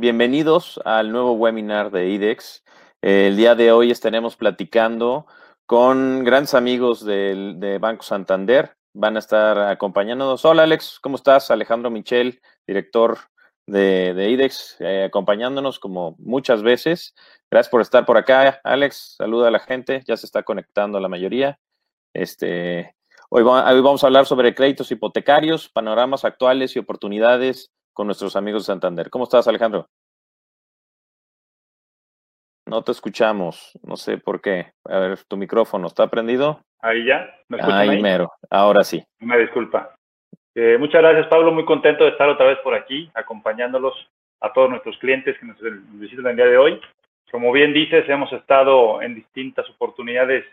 Bienvenidos al nuevo webinar de IDEX. El día de hoy estaremos platicando con grandes amigos del, de Banco Santander. Van a estar acompañándonos. Hola Alex, ¿cómo estás? Alejandro Michel, director de, IDEX, eh, acompañándonos como muchas veces. Gracias por estar por acá, Alex. Saluda a la gente, ya se está conectando la mayoría. Este, hoy vamos a hablar sobre créditos hipotecarios, panoramas actuales y oportunidades con nuestros amigos de Santander. ¿Cómo estás, Alejandro? No te escuchamos, no sé por qué. A ver, tu micrófono, ¿está prendido? Ahí ya, ¿me escuchan ahí, mero, ahora sí. Una disculpa. Eh, muchas gracias, Pablo. Muy contento de estar otra vez por aquí, acompañándolos a todos nuestros clientes que nos visitan el día de hoy. Como bien dices, hemos estado en distintas oportunidades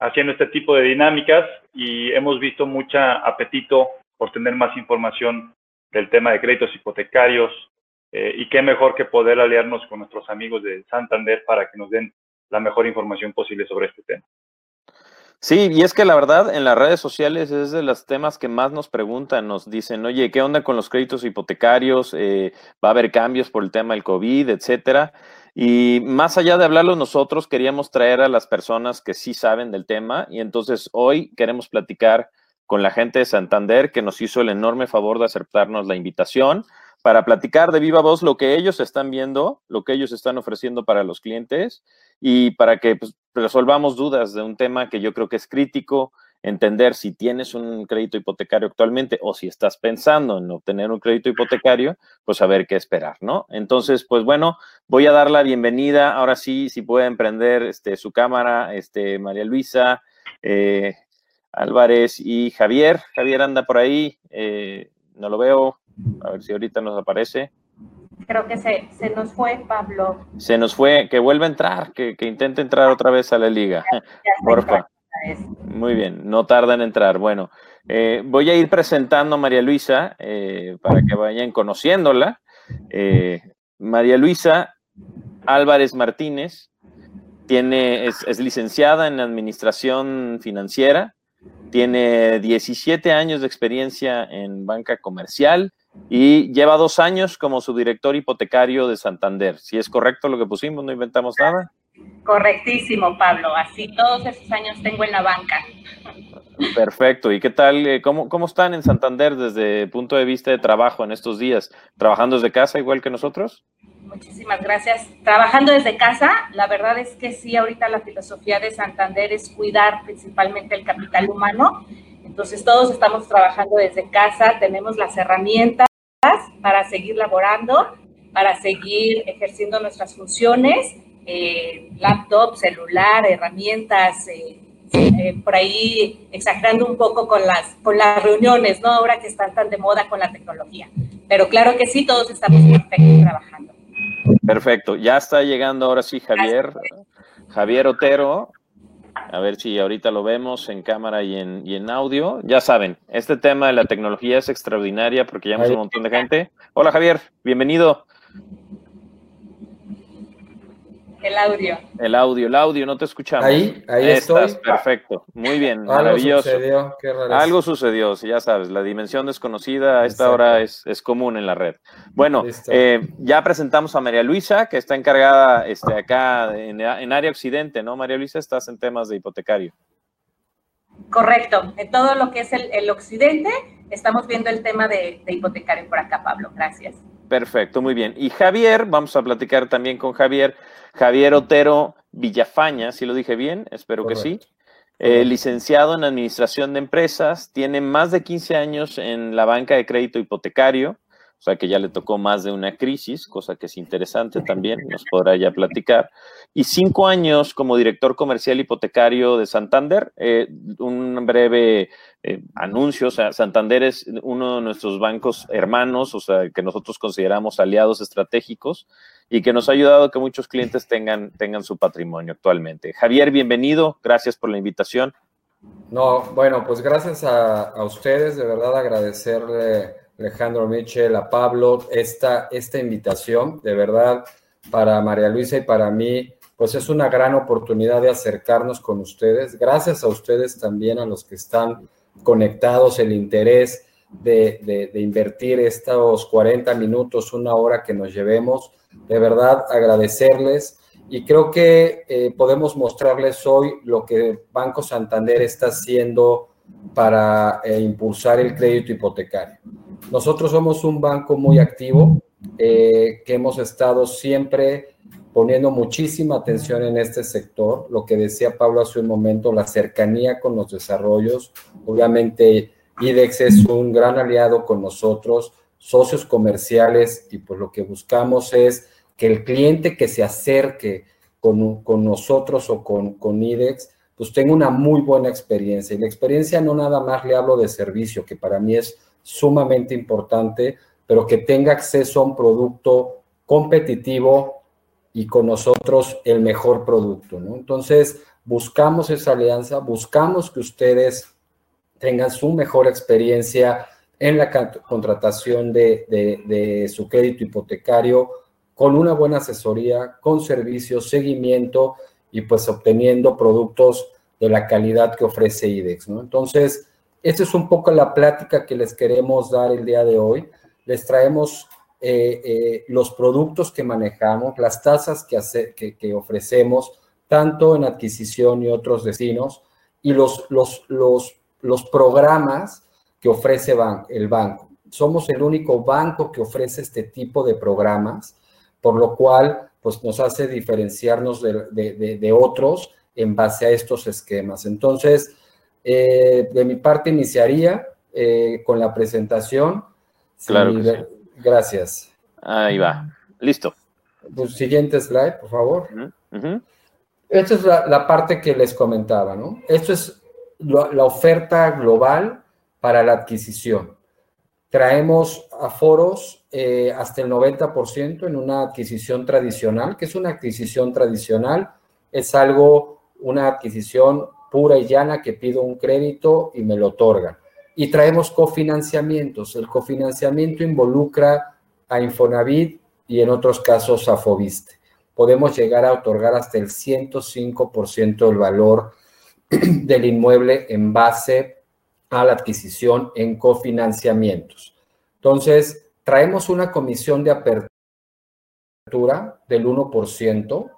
haciendo este tipo de dinámicas y hemos visto mucho apetito por tener más información del tema de créditos hipotecarios eh, y qué mejor que poder aliarnos con nuestros amigos de Santander para que nos den la mejor información posible sobre este tema. Sí, y es que la verdad en las redes sociales es de los temas que más nos preguntan, nos dicen, oye, ¿qué onda con los créditos hipotecarios? Eh, ¿Va a haber cambios por el tema del COVID, etcétera? Y más allá de hablarlo nosotros, queríamos traer a las personas que sí saben del tema y entonces hoy queremos platicar con la gente de Santander que nos hizo el enorme favor de aceptarnos la invitación para platicar de viva voz lo que ellos están viendo, lo que ellos están ofreciendo para los clientes y para que pues, resolvamos dudas de un tema que yo creo que es crítico, entender si tienes un crédito hipotecario actualmente o si estás pensando en obtener un crédito hipotecario, pues saber qué esperar, ¿no? Entonces, pues bueno, voy a dar la bienvenida. Ahora sí, si pueden prender este, su cámara, este, María Luisa, eh, Álvarez y Javier. Javier anda por ahí, eh, no lo veo, a ver si ahorita nos aparece. Creo que se, se nos fue, Pablo. Se nos fue, que vuelva a entrar, que, que intente entrar otra vez a la liga. Porfa. Muy bien, no tarda en entrar. Bueno, eh, voy a ir presentando a María Luisa eh, para que vayan conociéndola. María Luisa Álvarez Martínez tiene, es, es, licenciada en Administración Financiera, tiene 17 años de experiencia en banca comercial, y lleva dos años como subdirector hipotecario de Santander. Si es correcto lo que pusimos, no inventamos nada. Correctísimo, Pablo. Así todos esos años tengo en la banca. Perfecto. ¿Y qué tal? Eh, ¿Cómo, cómo están en Santander desde el punto de vista de trabajo en estos días? ¿Trabajando desde casa igual que nosotros? Muchísimas gracias. Trabajando desde casa, la verdad es que sí, ahorita la filosofía de Santander es cuidar principalmente el capital humano entonces todos estamos trabajando desde casa, tenemos las herramientas para seguir laborando, para seguir ejerciendo nuestras funciones, eh, laptop, celular, herramientas, eh, eh, por ahí exagerando un poco con las, con las reuniones, ¿no? Ahora que están tan de moda con la tecnología. Pero claro que sí, todos estamos trabajando. Perfecto, ya está llegando ahora sí Javier, Javier Otero, a ver si ahorita lo vemos en cámara y en, y en audio. Ya saben, este tema de la tecnología es extraordinaria porque ya un montón de gente. Hola Javier, bienvenido. El audio. El audio, el audio, no te escuchamos. Ahí, ahí Estás, Perfecto, muy bien, maravilloso. Algo sucedió, qué Algo sucedió, ya sabes, la dimensión desconocida a esta hora es, común en la red. Bueno, eh, ya presentamos a María Luisa, que está encargada este, acá en, área occidente, ¿no? María Luisa, estás en temas de hipotecario. Correcto, en todo lo que es el, occidente, estamos viendo el tema de, de hipotecario por acá, Pablo. Gracias. Perfecto, muy bien. Y Javier, vamos a platicar también con Javier, Javier Otero Villafaña, si lo dije bien, espero que sí. Eh, licenciado en Administración de Empresas, tiene más de 15 años en la banca de crédito hipotecario, o sea que ya le tocó más de una crisis, cosa que es interesante también, nos podrá ya platicar. Y cinco años como director comercial hipotecario de Santander. Eh, un breve eh, anuncio, o sea, Santander es uno de nuestros bancos hermanos, o sea, que nosotros consideramos aliados estratégicos y que nos ha ayudado a que muchos clientes tengan, tengan su patrimonio actualmente. Javier, bienvenido, gracias por la invitación. No, bueno, pues gracias a, a ustedes, de verdad agradecerle Alejandro Michel, a Pablo, esta, esta invitación, de verdad, para María Luisa y para mí, pues es una gran oportunidad de acercarnos con ustedes. Gracias a ustedes también, a los que están conectados, el interés de, invertir estos 40 minutos, una hora que nos llevemos. De verdad, agradecerles y creo que eh, podemos mostrarles hoy lo que Banco Santander está haciendo para eh, impulsar el crédito hipotecario. Nosotros somos un banco muy activo, eh, que hemos estado siempre poniendo muchísima atención en este sector. Lo que decía Pablo hace un momento, la cercanía con los desarrollos. Obviamente, IDEX es un gran aliado con nosotros, socios comerciales, y pues lo que buscamos es que el cliente que se acerque con, con nosotros o con, con IDEX, pues tenga una muy buena experiencia. Y la experiencia no nada más le hablo de servicio, que para mí es sumamente importante, pero que tenga acceso a un producto competitivo y con nosotros el mejor producto, ¿no? Entonces, buscamos esa alianza, buscamos que ustedes tengan su mejor experiencia en la contratación de, su crédito hipotecario con una buena asesoría, con servicios, seguimiento y pues obteniendo productos de la calidad que ofrece IDEX, ¿no? Entonces, esta es un poco la plática que les queremos dar el día de hoy. Les traemos eh, eh, los productos que manejamos, las tasas que, que, ofrecemos, tanto en adquisición y otros destinos, y los, los, los, los programas que ofrece el banco. Somos el único banco que ofrece este tipo de programas, por lo cual pues, nos hace diferenciarnos de, de otros en base a estos esquemas. Entonces, eh, de mi parte iniciaría con la presentación. Claro. Gracias. Ahí va. Listo. Pues, siguiente slide, por favor. Esta es la, parte que les comentaba, ¿no? Esto es la oferta global para la adquisición. Traemos aforos eh, hasta el 90% en una adquisición tradicional. que es una adquisición tradicional? Es algo, una adquisición pura y llana que pido un crédito y me lo otorgan. Y traemos cofinanciamientos. El cofinanciamiento involucra a Infonavit y en otros casos a Fobiste. Podemos llegar a otorgar hasta el 105% del valor del inmueble en base a la adquisición en cofinanciamientos. Entonces, traemos una comisión de apertura del 1%,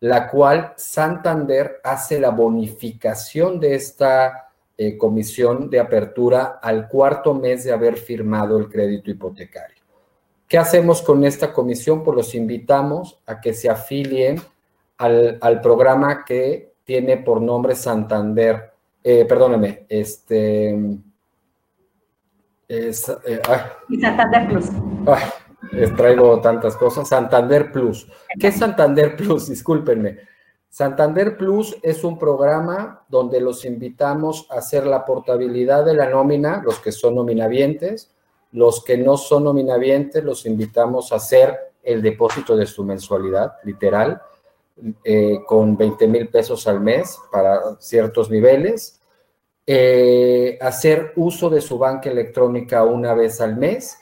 la cual Santander hace la bonificación de esta eh, comisión de apertura al cuarto mes de haber firmado el crédito hipotecario. ¿Qué hacemos con esta comisión? Pues los invitamos a que se afilien al, programa que tiene por nombre Santander, eh, perdóneme, este... Eh, Santander Plus traigo tantas cosas. Santander Plus. ¿Qué es Santander Plus? Discúlpenme. Santander Plus es un programa donde los invitamos a hacer la portabilidad de la nómina, los que son nominavientes, los que no son nominavientes, los invitamos a hacer el depósito de su mensualidad, literal, eh, con 20 mil pesos al mes para ciertos niveles, eh, hacer uso de su banca electrónica una vez al mes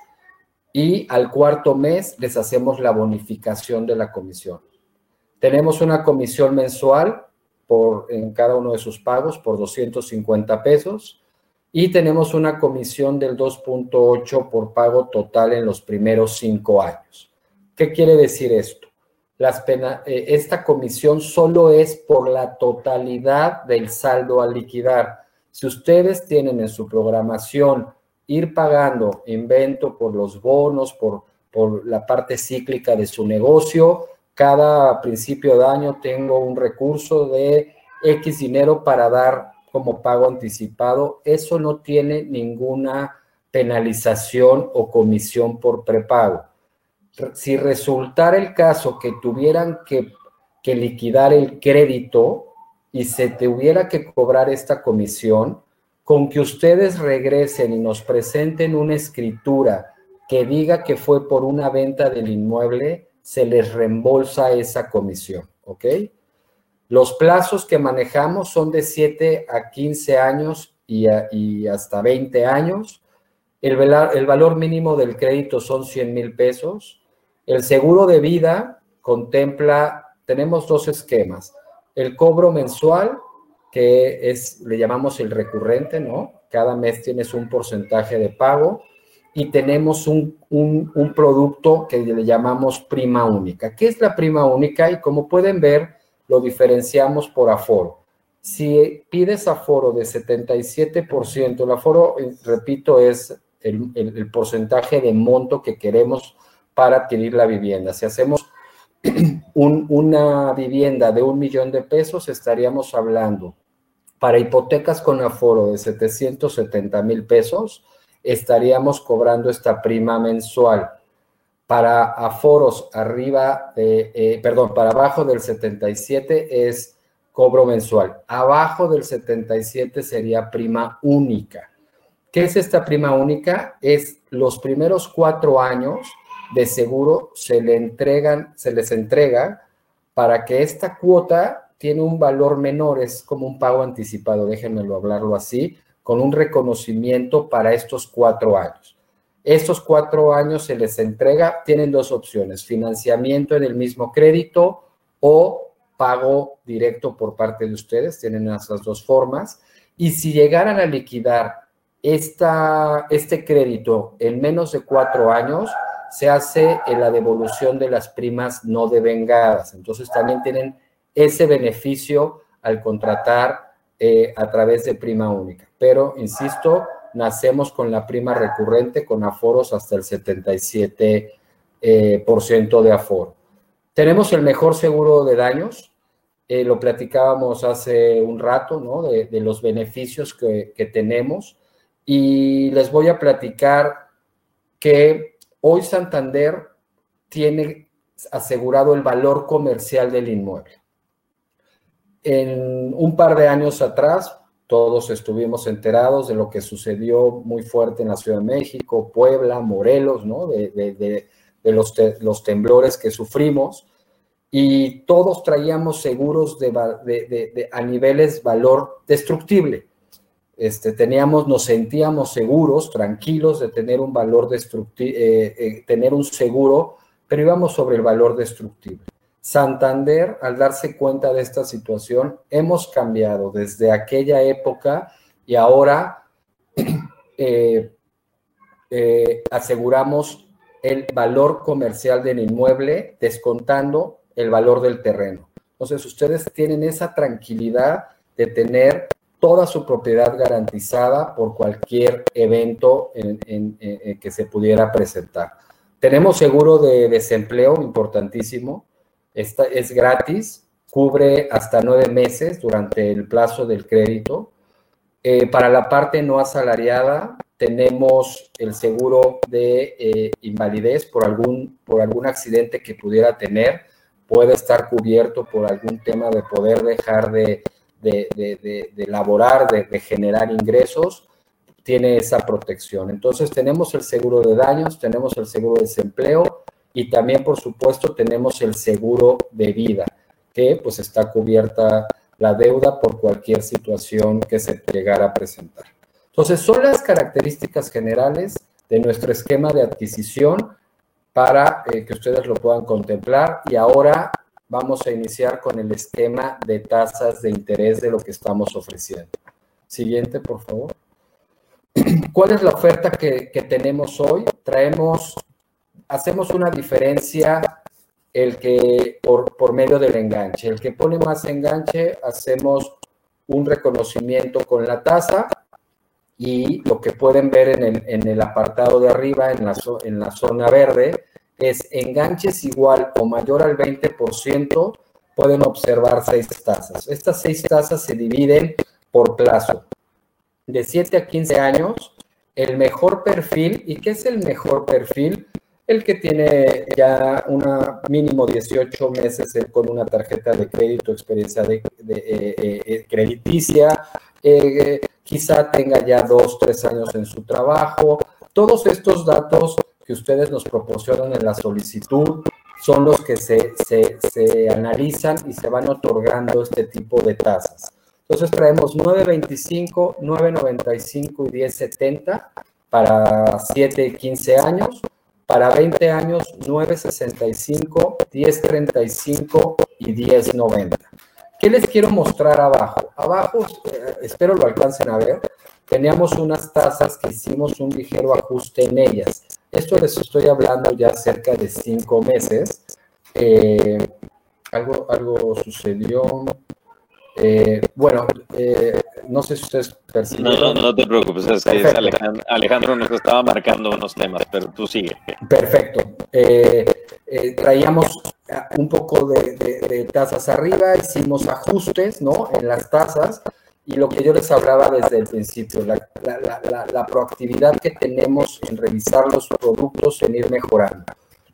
y al cuarto mes les hacemos la bonificación de la comisión. Tenemos una comisión mensual por, en cada uno de sus pagos por 250 pesos y tenemos una comisión del 2.8 por pago total en los primeros cinco años. ¿Qué quiere decir esto? Las pena, eh, esta comisión solo es por la totalidad del saldo a liquidar. Si ustedes tienen en su programación ir pagando invento por los bonos, por, por la parte cíclica de su negocio. Cada principio de año tengo un recurso de X dinero para dar como pago anticipado. Eso no tiene ninguna penalización o comisión por prepago. Si resultara el caso que tuvieran que, que liquidar el crédito y se tuviera que cobrar esta comisión, con que ustedes regresen y nos presenten una escritura que diga que fue por una venta del inmueble, se les reembolsa esa comisión, ¿ok? Los plazos que manejamos son de 7 a 15 años y, hasta 20 años. El, valor mínimo del crédito son 100 mil pesos. El seguro de vida contempla, tenemos dos esquemas. El cobro mensual que es, le llamamos el recurrente, ¿no? cada mes tienes un porcentaje de pago y tenemos un, un, producto que le llamamos prima única. ¿Qué es la prima única? Y como pueden ver, lo diferenciamos por aforo. Si pides aforo de 77%, el aforo, eh, repito, es el, el, porcentaje de monto que queremos para adquirir la vivienda. Si hacemos una vivienda de un millón de pesos, estaríamos hablando para hipotecas con aforo de 770 mil pesos, estaríamos cobrando esta prima mensual. Para aforos arriba de, eh, perdón, para abajo del 77 es cobro mensual. Abajo del 77 sería prima única. ¿Qué es esta prima única? Es los primeros cuatro años de seguro se le entregan, se les entrega para que esta cuota tiene un valor menor, es como un pago anticipado, déjenmelo hablarlo así, con un reconocimiento para estos cuatro años. Estos cuatro años se les entrega, tienen dos opciones, financiamiento en el mismo crédito o pago directo por parte de ustedes, tienen esas dos formas. Y si llegaran a liquidar esta, este crédito en menos de cuatro años, se hace en la devolución de las primas no devengadas. Entonces también tienen ese beneficio al contratar eh, a través de prima única. Pero, insisto, nacemos con la prima recurrente con aforos hasta el 77% eh, de aforo. Tenemos el mejor seguro de daños. Eh, lo platicábamos hace un rato, ¿no? De, los beneficios que tenemos. Y les voy a platicar que Hoy Santander tiene asegurado el valor comercial del inmueble. En un par de años atrás, todos estuvimos enterados de lo que sucedió muy fuerte en la Ciudad de México, Puebla, Morelos, ¿no? De, los, temblores que sufrimos. Y todos traíamos seguros a niveles valor destructible este, teníamos, nos sentíamos seguros, tranquilos de tener un valor destructivo, eh, eh, tener un seguro, pero íbamos sobre el valor destructible. Santander, al darse cuenta de esta situación, hemos cambiado desde aquella época y ahora eh, aseguramos el valor comercial del inmueble descontando el valor del terreno. Entonces, ustedes tienen esa tranquilidad de tener toda su propiedad garantizada por cualquier evento en, que se pudiera presentar. Tenemos seguro de desempleo, importantísimo. Esta es gratis, cubre hasta nueve meses durante el plazo del crédito. Eh, para la parte no asalariada, tenemos el seguro de eh, invalidez por algún, por algún accidente que pudiera tener. Puede estar cubierto por algún tema de poder dejar de de, de, de, laborar, de, generar ingresos, tiene esa protección. Entonces tenemos el seguro de daños, tenemos el seguro de desempleo y también, por supuesto, tenemos el seguro de vida, que pues está cubierta la deuda por cualquier situación que se llegara a presentar. Entonces, son las características generales de nuestro esquema de adquisición para eh, que ustedes lo puedan contemplar. Y ahora vamos a iniciar con el esquema de tasas de interés de lo que estamos ofreciendo. Siguiente, por favor. ¿Cuál es la oferta que, tenemos hoy? Traemos, hacemos una diferencia el que por, por medio del enganche. El que pone más enganche, hacemos un reconocimiento con la tasa y lo que pueden ver en el, en el apartado de arriba, en la, en la zona verde, es enganches igual o mayor al 20%, pueden observar seis tasas. Estas seis tasas se dividen por plazo. De 7 a 15 años, el mejor perfil, ¿y qué es el mejor perfil? El que tiene ya una mínimo 18 meses con una tarjeta de crédito, experiencia de, eh, eh, eh, crediticia, quizá tenga ya dos, tres años en su trabajo. Todos estos datos que ustedes nos proporcionan en la solicitud son los que se, se, analizan y se van otorgando este tipo de tasas. Entonces traemos 9.25, 9.95 y 10.70 para 7 y 15 años. Para 20 años, 9.65, 10.35 y 10.90. ¿Qué les quiero mostrar abajo? Abajo, eh, espero lo alcancen a ver, teníamos unas tasas que hicimos un ligero ajuste en ellas. Esto les estoy hablando ya cerca de cinco meses. Eh, algo, algo sucedió. Eh, bueno, eh, no sé si ustedes percibieron. No, no, no te preocupes, es que Alejandro, nos estaba marcando unos temas, pero tú sigue. Perfecto. traíamos un poco de, de, tasas arriba, hicimos ajustes ¿no? en las tasas y lo que yo les hablaba desde el principio, la, la, la, proactividad que tenemos en revisar los productos, en ir mejorando.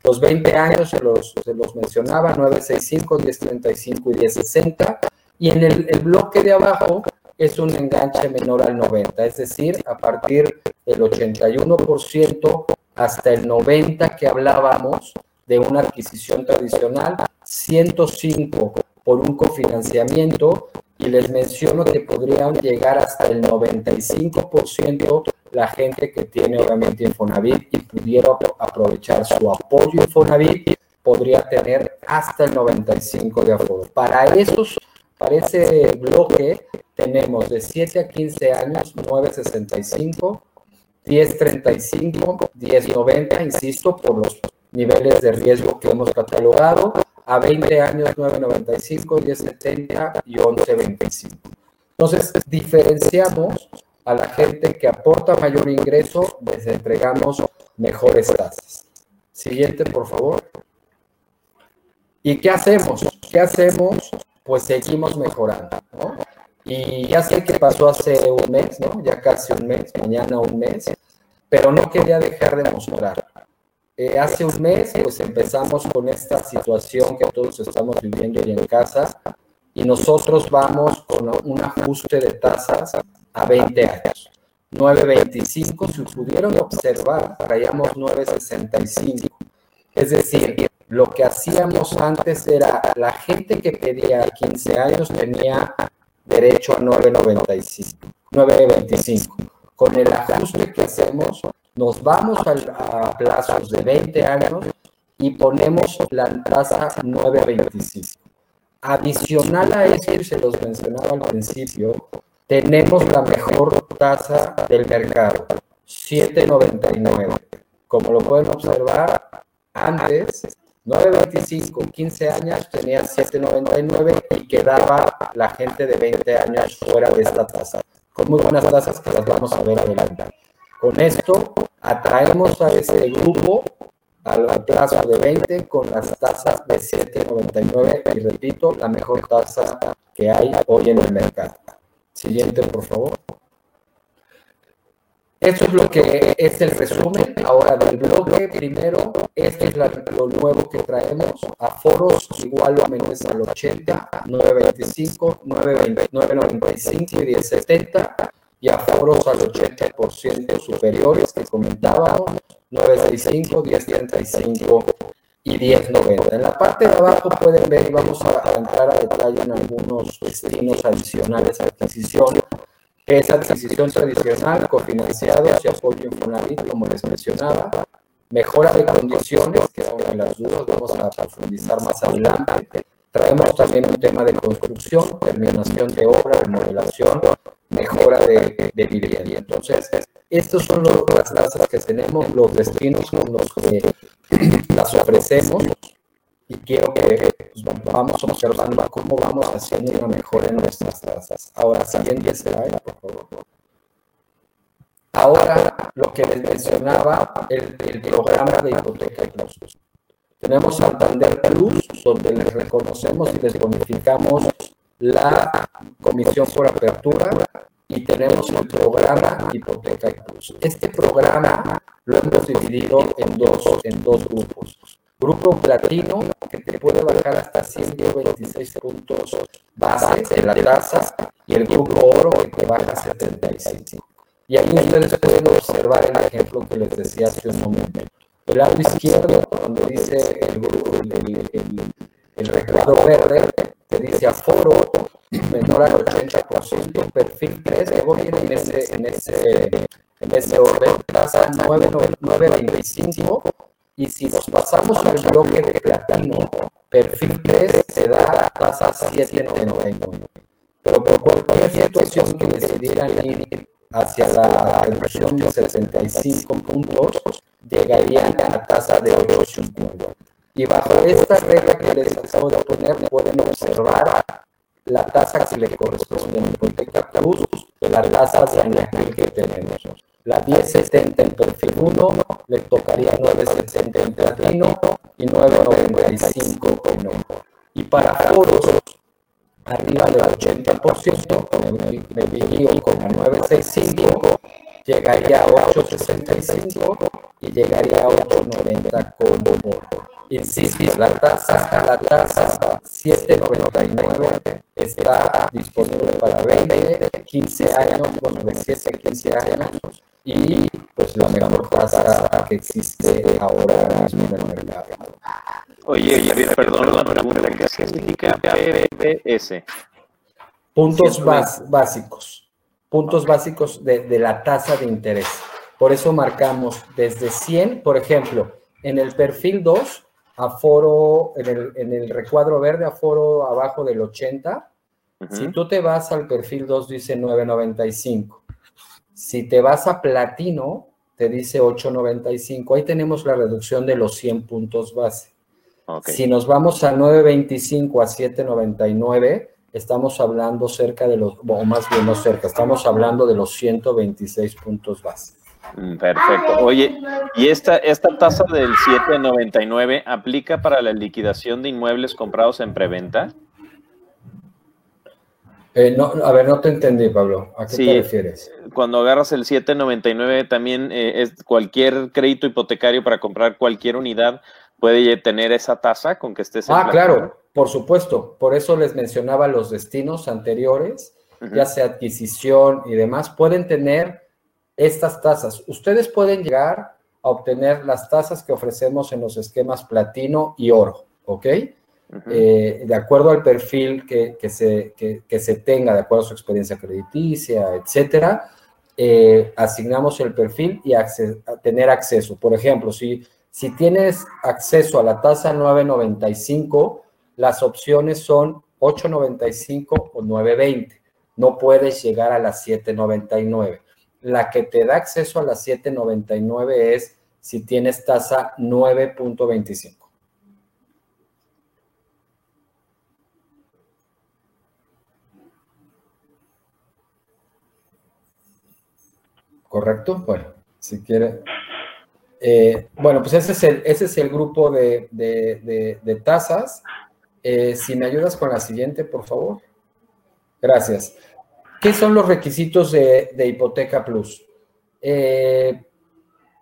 Los 20 años se los, se los mencionaba, 965, 1035 y 1060, y en el, el bloque de abajo es un enganche menor al 90, es decir, a partir del 81% hasta el 90% que hablábamos de una adquisición tradicional, 105 por un cofinanciamiento y les menciono que podrían llegar hasta el 95% la gente que tiene obviamente Infonavit y pudiera aprovechar su apoyo Infonavit, podría tener hasta el 95% de aforo. Para esos, para ese bloque tenemos de 7 a 15 años 965, 1035, 1090, insisto, por los niveles de riesgo que hemos catalogado, a 20 años 9.95, 10.70 y 11.25. Entonces, diferenciamos a la gente que aporta mayor ingreso, les entregamos mejores tasas. Siguiente, por favor. ¿Y qué hacemos? ¿Qué hacemos? Pues seguimos mejorando, ¿no? Y ya sé que pasó hace un mes, ¿no? Ya casi un mes, mañana un mes, pero no quería dejar de mostrar. Eh, hace un mes, pues empezamos con esta situación que todos estamos viviendo ahí en casa y nosotros vamos con un ajuste de tasas a 20 años. 9.25, si pudieron observar, traíamos 9.65. Es decir, lo que hacíamos antes era la gente que pedía 15 años tenía derecho a 9.95, 9.25. Con el ajuste que hacemos, nos vamos a, plazos de 20 años y ponemos la tasa 9.25. Adicional a esto, y se los mencionaba al principio, tenemos la mejor tasa del mercado, 7.99. Como lo pueden observar, antes 9.25, 15 años tenía 7.99 y quedaba la gente de 20 años fuera de esta tasa. Con muy buenas tasas que las vamos a ver adelante. Con esto atraemos a ese grupo al plazo de 20 con las tasas de 7.99 y repito, la mejor tasa que hay hoy en el mercado. Siguiente, por favor. Esto es lo que es el resumen ahora del bloque. Primero, esto es lo nuevo que traemos. a foros igual o menos al 80, 925, 995 y 1070 y aforos al 80% superiores que comentábamos, 965, 1035 y 1090. En la parte de abajo pueden ver, y vamos a entrar a detalle en algunos destinos adicionales a adquisición, es adquisición tradicional, cofinanciados y apoyo Infonavit, como les mencionaba, mejora de condiciones, que son las dudas, vamos a profundizar más adelante, Traemos también un tema de construcción, terminación de obra, remodelación, mejora de, de. Entonces, estos son las tasas que tenemos, los destinos con los que las ofrecemos y quiero que pues, vamos observando cómo vamos haciendo una mejora en nuestras tasas. Ahora, siguiente slide, por favor. Ahora, lo que les mencionaba, el, programa de hipoteca y tenemos Santander Plus, donde les reconocemos y les bonificamos la comisión por apertura y tenemos el programa Hipoteca Plus. Este programa lo hemos dividido en dos, en dos grupos. Grupo platino, que te puede bajar hasta 126 puntos base de la tasa, y el grupo oro, que te baja 75. Y ahí ustedes pueden observar el ejemplo que les decía hace un momento. El lado izquierdo, donde dice el, el, el, el reclamo verde, te dice aforo menor al 80%, perfil 3, luego viene en ese, en ese, en ese orden, tasa 9.25, y si nos pasamos al bloque de platino, perfil 3 se da tasa 7.99. Pero por cualquier situación que decidieran ir hacia la reducción de 65 puntos, llegarían a la tasa de 8.50. Y bajo esta regla que les acabo de poner, pueden observar la tasa que le corresponde a hipoteca plus de las tasas de que tenemos. La 1070 en perfil 1 le tocaría 970 en platino y 995 en oro. Y para foros arriba del 80%, me divido con 965, llegaría a 865 y llegaría a 890 con oro. Insisto, la tasa, la tasa 799 está disponible para 20, 15 años, bueno, de 7 a 15 años, y pues la mejor tasa que existe ahora mismo en el mercado. Oye, oye, perdón la pregunta, ¿qué significa PBS? Puntos básicos, puntos básicos de, de la tasa de interés. Por eso marcamos desde 100, por ejemplo, en el perfil 2, aforo, en el, en el recuadro verde, aforo abajo del 80. Si tú te vas al perfil 2, dice 995. Si te vas a platino, te dice 895. Ahí tenemos la reducción de los 100 puntos base. Si nos vamos a 925 a 799, estamos hablando cerca de los, o más bien no cerca, estamos hablando de los 126 puntos base. Mm, perfecto. Oye, ¿y esta, esta tasa del 7.99 aplica para la liquidación de inmuebles comprados en preventa? Eh, no, a ver, no te entendí, Pablo. ¿A qué te refieres? Cuando agarras el 7.99, también eh, es cualquier crédito hipotecario para comprar cualquier unidad puede tener esa tasa con que estés. En ah, claro, por supuesto. Por eso les mencionaba los destinos anteriores, ya sea adquisición y demás, pueden tener estas tasas. Ustedes pueden llegar a obtener las tasas que ofrecemos en los esquemas platino y oro, ¿ok? Eh, de acuerdo al perfil que, se, se, tenga, de acuerdo a su experiencia crediticia, etcétera, eh, asignamos el perfil y tener acceso. Por ejemplo, si, si tienes acceso a la tasa 995, las opciones son 895 o 920. No puedes llegar a las 799. La que te da acceso a las 7.99 es si tienes tasa 9.25. ¿Correcto? Bueno, si quiere. Eh, bueno, pues ese es el, ese es el grupo de, tasas. Eh, si me ayudas con la siguiente, por favor. Gracias. ¿Qué son los requisitos de, Hipoteca Plus? Eh,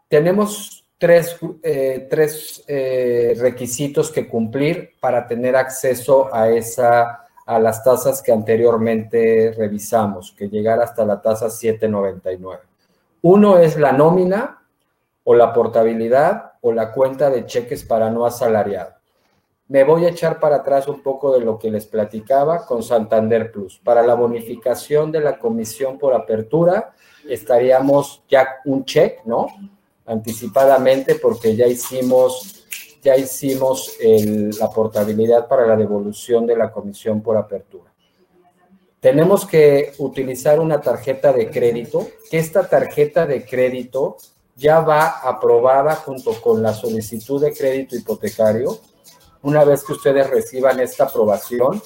tenemos tres, eh, requisitos que cumplir para tener acceso a, esa, a las tasas que anteriormente revisamos, que llegar hasta la tasa 799. Uno es la nómina o la portabilidad o la cuenta de cheques para no asalariado me voy a echar para atrás un poco de lo que les platicaba con Santander Plus. Para la bonificación de la comisión por apertura, estaríamos ya un check, ¿no? Anticipadamente, porque ya hicimos, ya hicimos la portabilidad para la devolución de la comisión por apertura. Tenemos que utilizar una tarjeta de crédito, que esta tarjeta de crédito ya va aprobada junto con la solicitud de crédito hipotecario una vez que ustedes reciban esta aprobación,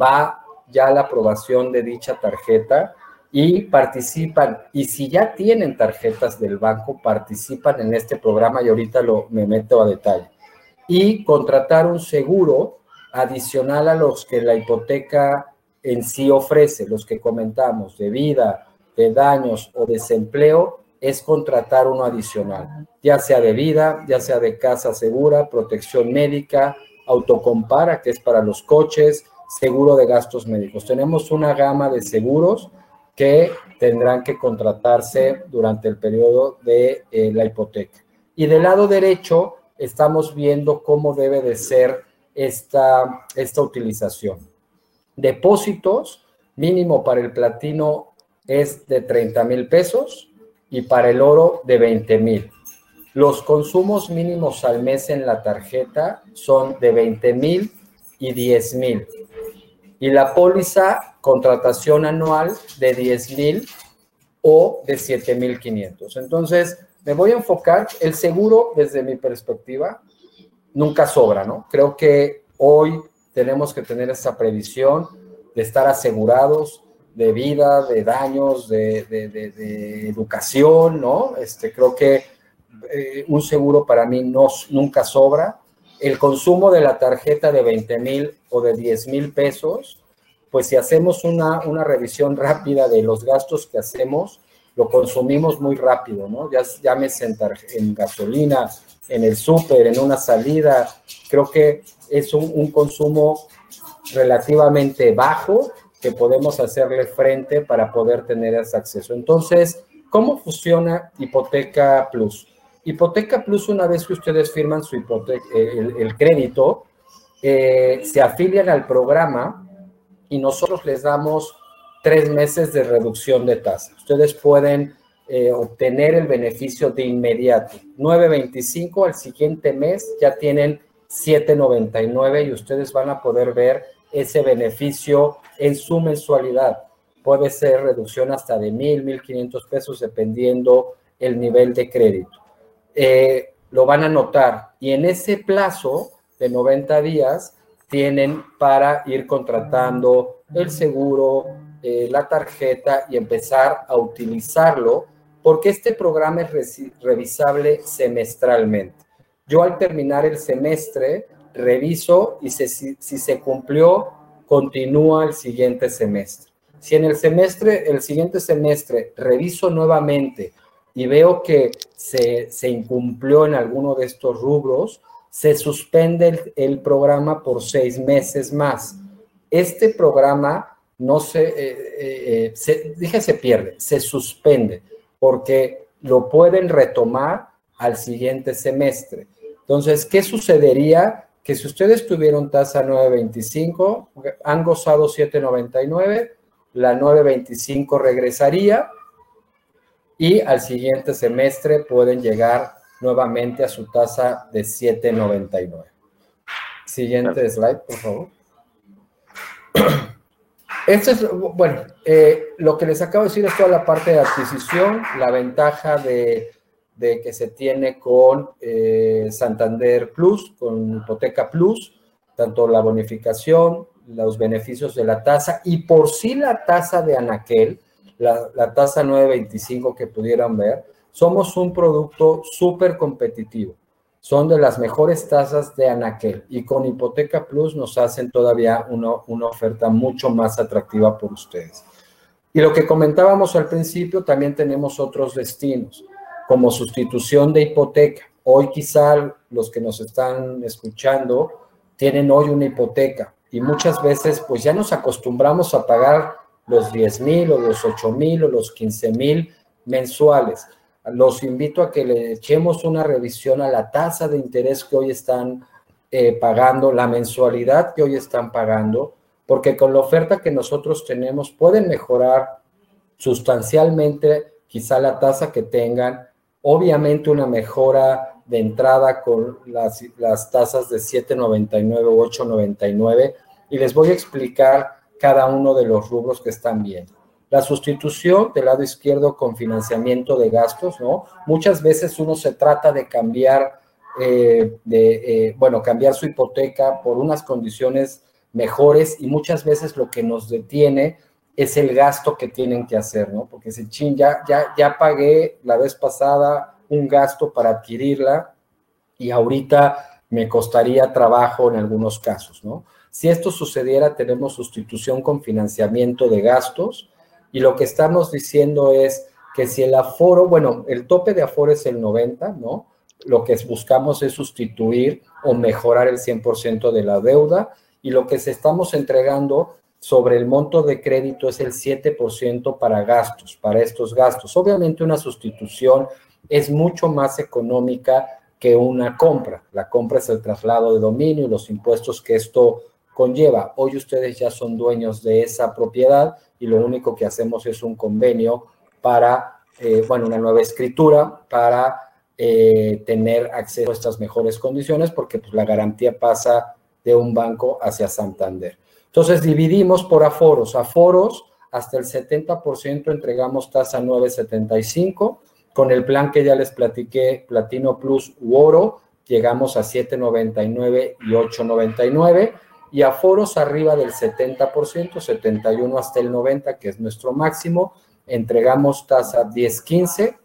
va ya la aprobación de dicha tarjeta y participan. Y si ya tienen tarjetas del banco, participan en este programa y ahorita lo, me meto a detalle. Y contratar un seguro adicional a los que la hipoteca en sí ofrece, los que comentamos, de vida, de daños o desempleo, es contratar uno adicional, ya sea de vida, ya sea de casa segura, protección médica, autocompara, que es para los coches, seguro de gastos médicos. Tenemos una gama de seguros que tendrán que contratarse durante el periodo de eh, la hipoteca. Y del lado derecho estamos viendo cómo debe de ser esta, esta utilización. Depósitos, mínimo para el platino es de 30 mil pesos, y para el oro de 20 mil. Los consumos mínimos al mes en la tarjeta son de 20 mil y 10 mil. Y la póliza contratación anual de 10 mil o de 7.500. Entonces, me voy a enfocar, el seguro desde mi perspectiva nunca sobra, ¿no? Creo que hoy tenemos que tener esa previsión de estar asegurados de vida, de daños, de, educación, ¿no? Este, creo que eh, un seguro para mí no, nunca sobra. El consumo de la tarjeta de 20 mil o de 10 mil pesos, pues si hacemos una, una revisión rápida de los gastos que hacemos, lo consumimos muy rápido, ¿no? Ya llámese en, en gasolina, en el súper, en una salida, creo que es un, consumo relativamente bajo que podemos hacerle frente para poder tener ese acceso. Entonces, ¿cómo funciona Hipoteca Plus? Hipoteca Plus, una vez que ustedes firman su hipoteca, el, crédito, eh, se afilian al programa y nosotros les damos tres meses de reducción de tasa. Ustedes pueden eh, obtener el beneficio de inmediato. 9.25 al siguiente mes ya tienen 7.99 y ustedes van a poder ver ese beneficio en su mensualidad. Puede ser reducción hasta de mil, mil quinientos pesos dependiendo el nivel de crédito. Eh, lo van a notar y en ese plazo de 90 días tienen para ir contratando el seguro, eh, la tarjeta y empezar a utilizarlo porque este programa es revisable semestralmente. Yo al terminar el semestre reviso y si, se cumplió, continúa el siguiente semestre. Si en el semestre, el siguiente semestre, reviso nuevamente y veo que se, se incumplió en alguno de estos rubros, se suspende el, programa por seis meses más. Este programa no se, eh, eh, eh, se, dije se pierde, se suspende, porque lo pueden retomar al siguiente semestre. Entonces, ¿qué sucedería que si ustedes tuvieron tasa 9.25, han gozado 7.99, la 9.25 regresaría y al siguiente semestre pueden llegar nuevamente a su tasa de 7.99. Siguiente slide, por favor. Esto es, bueno, eh, lo que les acabo de decir es toda la parte de adquisición, la ventaja de de que se tiene con eh, Santander Plus, con Hipoteca Plus, tanto la bonificación, los beneficios de la tasa y por sí la tasa de Anaquel, la, la tasa 925 que pudieran ver, somos un producto súper competitivo. Son de las mejores tasas de Anaquel y con Hipoteca Plus nos hacen todavía una, una oferta mucho más atractiva por ustedes. Y lo que comentábamos al principio, también tenemos otros destinos como sustitución de hipoteca. Hoy quizá los que nos están escuchando tienen hoy una hipoteca y muchas veces pues ya nos acostumbramos a pagar los 10 mil o los 8 mil o los 15 mil mensuales. Los invito a que le echemos una revisión a la tasa de interés que hoy están eh, pagando, la mensualidad que hoy están pagando, porque con la oferta que nosotros tenemos pueden mejorar sustancialmente quizá la tasa que tengan Obviamente una mejora de entrada con las, las tasas de 7.99 o 8.99 y les voy a explicar cada uno de los rubros que están viendo. La sustitución del lado izquierdo con financiamiento de gastos, ¿no? Muchas veces uno se trata de cambiar, eh, de, eh, bueno, cambiar su hipoteca por unas condiciones mejores y muchas veces lo que nos detiene es el gasto que tienen que hacer, ¿no? Porque se chin, ya, ya, ya pagué la vez pasada un gasto para adquirirla y ahorita me costaría trabajo en algunos casos, ¿no? Si esto sucediera, tenemos sustitución con financiamiento de gastos y lo que estamos diciendo es que si el aforo, bueno, el tope de aforo es el 90, ¿no? Lo que buscamos es sustituir o mejorar el 100% de la deuda y lo que se estamos entregando sobre el monto de crédito es el 7% para gastos, para estos gastos. Obviamente una sustitución es mucho más económica que una compra. La compra es el traslado de dominio y los impuestos que esto conlleva. Hoy ustedes ya son dueños de esa propiedad y lo único que hacemos es un convenio para, eh, bueno, una nueva escritura para eh, tener acceso a estas mejores condiciones porque pues, la garantía pasa de un banco hacia Santander. Entonces dividimos por aforos. Aforos hasta el 70% entregamos tasa 975. Con el plan que ya les platiqué, Platino Plus u Oro, llegamos a 799 y 899 y a foros arriba del 70%, 71 hasta el 90, que es nuestro máximo, entregamos tasa 1015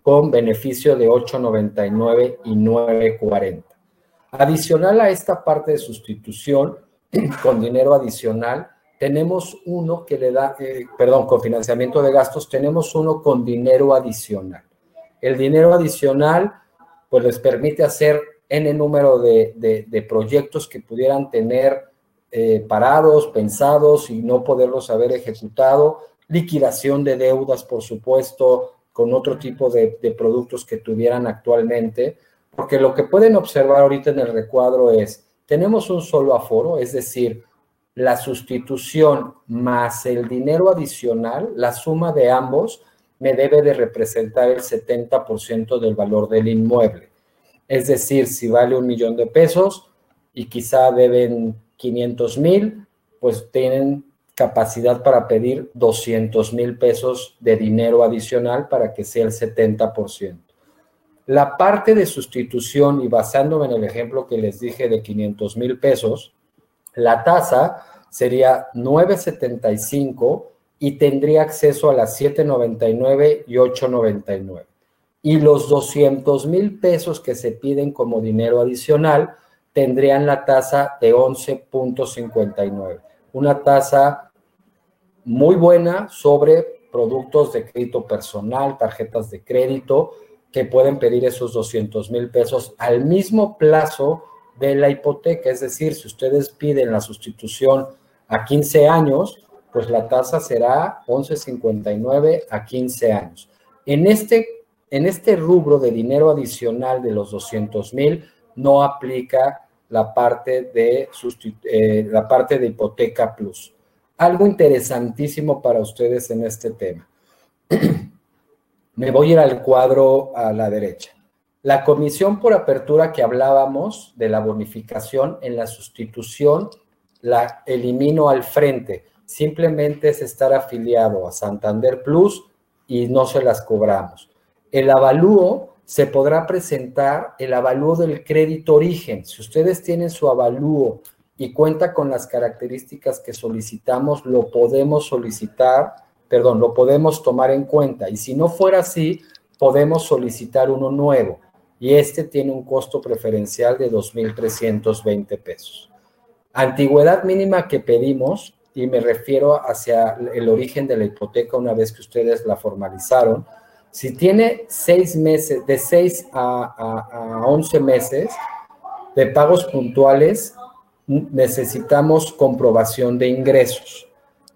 con beneficio de 899 y 940. Adicional a esta parte de sustitución con dinero adicional, tenemos uno que le da, eh, perdón, con financiamiento de gastos, tenemos uno con dinero adicional. El dinero adicional, pues les permite hacer N número de, proyectos que pudieran tener eh, parados, pensados y no poderlos haber ejecutado, liquidación de deudas, por supuesto, con otro tipo de, de productos que tuvieran actualmente, porque lo que pueden observar ahorita en el recuadro es, tenemos un solo aforo, es decir, la sustitución más el dinero adicional, la suma de ambos, me debe de representar el 70% del valor del inmueble. Es decir, si vale un millón de pesos y quizá deben 500 mil, pues tienen capacidad para pedir 200 mil pesos de dinero adicional para que sea el 70%. La parte de sustitución, y basándome en el ejemplo que les dije de 500 mil pesos, la tasa sería 975 y tendría acceso a las 799 y 899. Y los 200 mil pesos que se piden como dinero adicional tendrían la tasa de 11.59. Una tasa muy buena sobre productos de crédito personal, tarjetas de crédito, que pueden pedir esos 200 mil pesos al mismo plazo de la hipoteca. Es decir, si ustedes piden la sustitución a 15 años, pues la tasa será 11.59 a 15 años. En este, en este rubro de dinero adicional de los 200 mil no aplica la parte, de eh, la parte de hipoteca plus. Algo interesantísimo para ustedes en este tema. Me voy a ir al cuadro a la derecha. La comisión por apertura que hablábamos de la bonificación en la sustitución la elimino al frente. Simplemente es estar afiliado a Santander Plus y no se las cobramos. El avalúo se podrá presentar, el avalúo del crédito origen. Si ustedes tienen su avalúo y cuenta con las características que solicitamos, lo podemos solicitar, perdón, lo podemos tomar en cuenta. Y si no fuera así, podemos solicitar uno nuevo. Y este tiene un costo preferencial de 2.320 pesos. Antigüedad mínima que pedimos, y me refiero hacia el origen de la hipoteca una vez que ustedes la formalizaron, si tiene seis meses, de seis a, 11 meses de pagos puntuales, necesitamos comprobación de ingresos.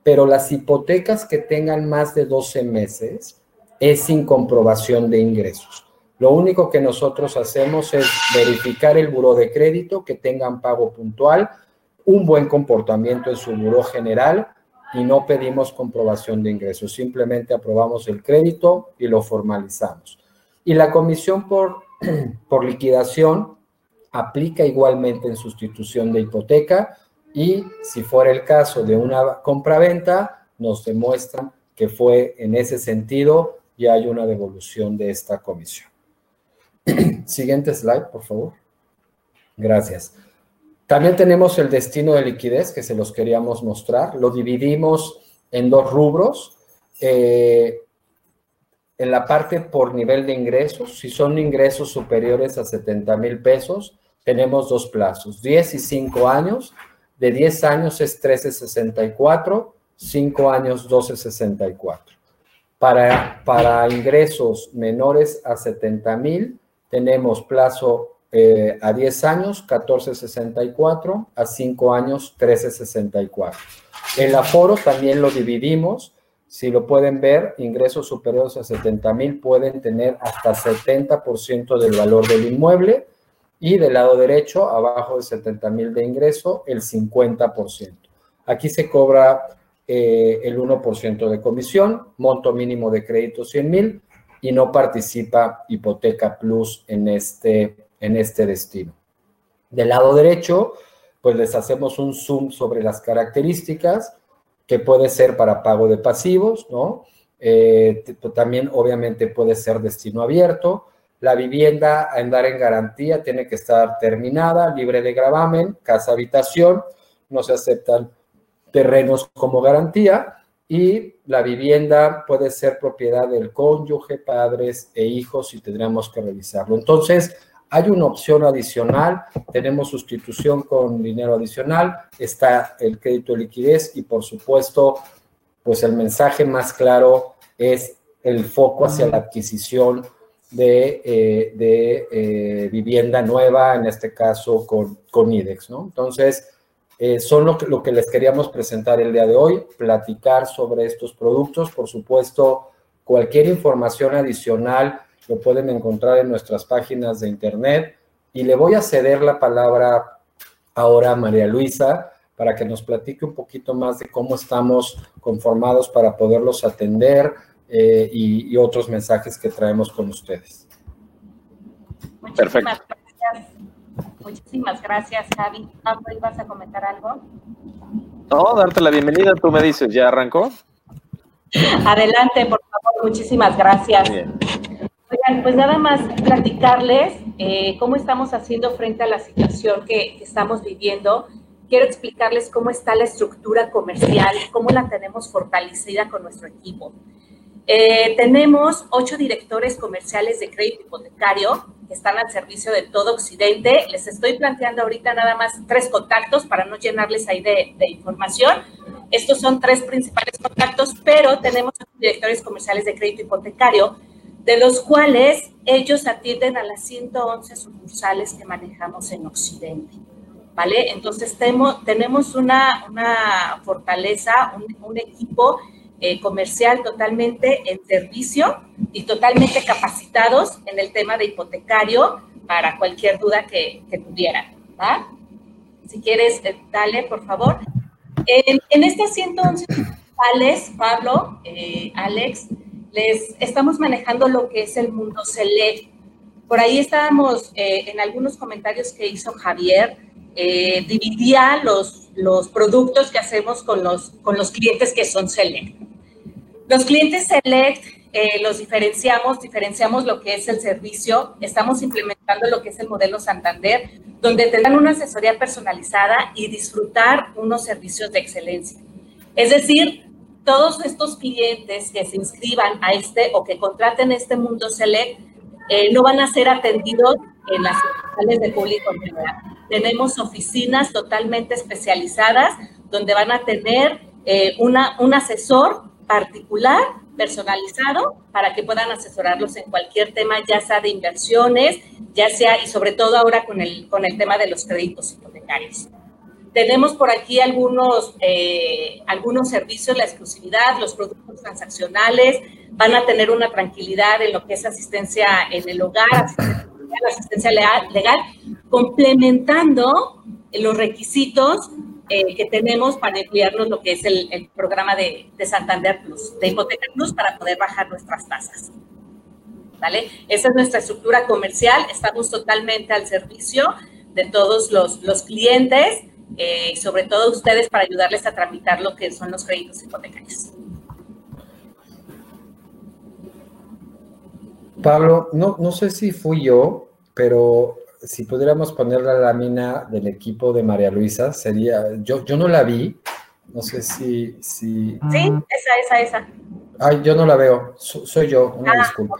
Pero las hipotecas que tengan más de 12 meses es sin comprobación de ingresos. Lo único que nosotros hacemos es verificar el buro de crédito, que tengan pago puntual, un buen comportamiento en su buró general y no pedimos comprobación de ingresos, simplemente aprobamos el crédito y lo formalizamos. Y la comisión por, por liquidación aplica igualmente en sustitución de hipoteca y si fuera el caso de una compraventa, nos demuestran que fue en ese sentido y hay una devolución de esta comisión. Siguiente slide, por favor. Gracias. También tenemos el destino de liquidez que se los queríamos mostrar. Lo dividimos en dos rubros. Eh, en la parte por nivel de ingresos, si son ingresos superiores a 70 mil pesos, tenemos dos plazos, 10 y 5 años. De 10 años es 1364, 5 años 1264. Para, para ingresos menores a 70 mil, tenemos plazo eh, a 10 años 1464, a 5 años 1364. El aforo también lo dividimos. Si lo pueden ver, ingresos superiores a 70 mil pueden tener hasta 70% del valor del inmueble y del lado derecho, abajo de 70 mil de ingreso, el 50%. Aquí se cobra eh, el 1% de comisión, monto mínimo de crédito 100 mil y no participa Hipoteca Plus en este en este destino. Del lado derecho, pues les hacemos un zoom sobre las características que puede ser para pago de pasivos, ¿no? Eh, también obviamente puede ser destino abierto. La vivienda a andar en garantía tiene que estar terminada, libre de gravamen, casa habitación, no se aceptan terrenos como garantía y la vivienda puede ser propiedad del cónyuge, padres e hijos y tendríamos que revisarlo. Entonces, hay una opción adicional, tenemos sustitución con dinero adicional, está el crédito de liquidez y por supuesto, pues el mensaje más claro es el foco hacia la adquisición de, eh, eh, vivienda nueva, en este caso con, con IDEX, ¿no? Entonces, eh, son lo que, lo que les queríamos presentar el día de hoy, platicar sobre estos productos, por supuesto, cualquier información adicional lo pueden encontrar en nuestras páginas de internet. Y le voy a ceder la palabra ahora a María Luisa para que nos platique un poquito más de cómo estamos conformados para poderlos atender eh, y, otros mensajes que traemos con ustedes. Muchísimas Perfecto. Gracias. Muchísimas gracias, Javi. Pablo, ¿ibas a comentar algo? No, darte la bienvenida, tú me dices, ¿ya arrancó? Adelante, por favor, muchísimas gracias. Bien pues nada más platicarles eh, cómo estamos haciendo frente a la situación que, estamos viviendo. Quiero explicarles cómo está la estructura comercial, cómo la tenemos fortalecida con nuestro equipo. Eh, tenemos ocho directores comerciales de crédito hipotecario que están al servicio de todo Occidente. Les estoy planteando ahorita nada más tres contactos para no llenarles ahí de información. Estos son tres principales contactos, pero tenemos directores comerciales de crédito hipotecario de los cuales ellos atienden a las 111 sucursales que manejamos en Occidente. ¿Vale? Entonces tenemos una, una fortaleza, un, equipo eh, comercial totalmente en servicio y totalmente capacitados en el tema de hipotecario para cualquier duda que, que tuvieran. Si quieres, eh, dale, por favor. En, en estas 111 sucursales, Pablo, eh, Alex, les estamos manejando lo que es el mundo Select. Por ahí estábamos eh, en algunos comentarios que hizo Javier, eh, dividía los, los productos que hacemos con los, con los clientes que son Select. Los clientes Select eh, los diferenciamos, diferenciamos lo que es el servicio, estamos implementando lo que es el modelo Santander, donde tendrán una asesoría personalizada y disfrutar unos servicios de excelencia. Es decir, todos estos clientes que se inscriban a este o que contraten este Mundo Select eh, no van a ser atendidos en las sucursales de público en general. Tenemos oficinas totalmente especializadas donde van a tener eh, una, un asesor particular, personalizado, para que puedan asesorarlos en cualquier tema, ya sea de inversiones, ya sea, y sobre todo ahora con el, con el tema de los créditos hipotecarios. Tenemos por aquí algunos, eh, algunos servicios, la exclusividad, los productos transaccionales, van a tener una tranquilidad en lo que es asistencia en el hogar, asistencia, legal, complementando los requisitos eh, que tenemos para emplearnos lo que es el, programa de, de, Santander Plus, de Hipoteca Plus, para poder bajar nuestras tasas. ¿Vale? Esa es nuestra estructura comercial, estamos totalmente al servicio de todos los, los clientes eh, sobre todo ustedes para ayudarles a tramitar lo que son los créditos hipotecarios. Pablo, no, no sé si fui yo, pero si pudiéramos poner la lámina del equipo de María Luisa, sería, yo, yo no la vi, no sé si... si... Sí, esa, esa, esa. Ay, yo no la veo, soy yo, una ah, disculpa.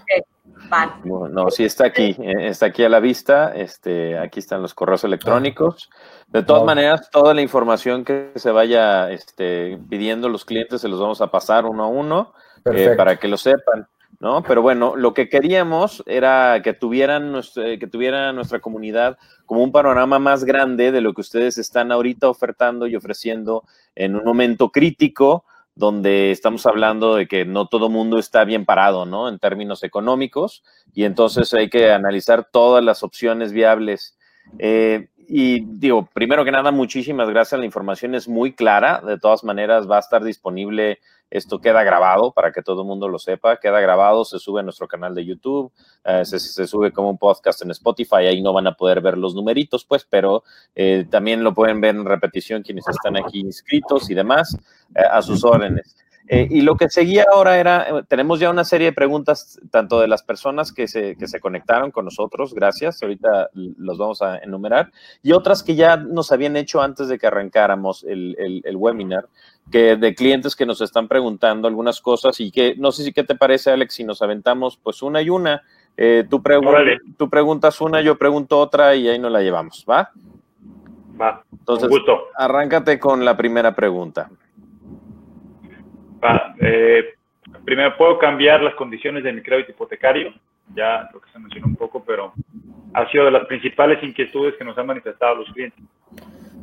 no, sí está aquí, eh, está aquí a la vista, este, aquí están los correos electrónicos. De todas maneras, toda la información que se vaya este, pidiendo los clientes se los vamos a pasar uno a uno eh, para que lo sepan, ¿no? Pero bueno, lo que queríamos era que tuvieran, nuestra, que tuviera nuestra comunidad como un panorama más grande de lo que ustedes están ahorita ofertando y ofreciendo en un momento crítico donde estamos hablando de que no todo mundo está bien parado, ¿no? En términos económicos, y entonces hay que analizar todas las opciones viables. Eh, y digo, primero que nada, muchísimas gracias. La información es muy clara. De todas maneras, va a estar disponible. Esto queda grabado para que todo el mundo lo sepa. Queda grabado, se sube a nuestro canal de YouTube, eh, se, sube como un podcast en Spotify. Ahí no van a poder ver los numeritos, pues, pero eh, también lo pueden ver en repetición quienes están aquí inscritos y demás, eh, a sus órdenes. Eh, y lo que seguía ahora era, eh, tenemos ya una serie de preguntas, tanto de las personas que se, que se conectaron con nosotros, gracias, ahorita los vamos a enumerar, y otras que ya nos habían hecho antes de que arrancáramos el, el, webinar, que de clientes que nos están preguntando algunas cosas y que no sé si qué te parece, Alex, si nos aventamos pues una y una. Eh, tú, tú preguntas una, yo pregunto otra y ahí nos la llevamos, ¿va? Va. Entonces, arráncate con la primera pregunta. Eh, primero, ¿puedo cambiar las condiciones de mi crédito hipotecario? Ya lo que se mencionó un poco, pero ha sido de las principales inquietudes que nos han manifestado los clientes.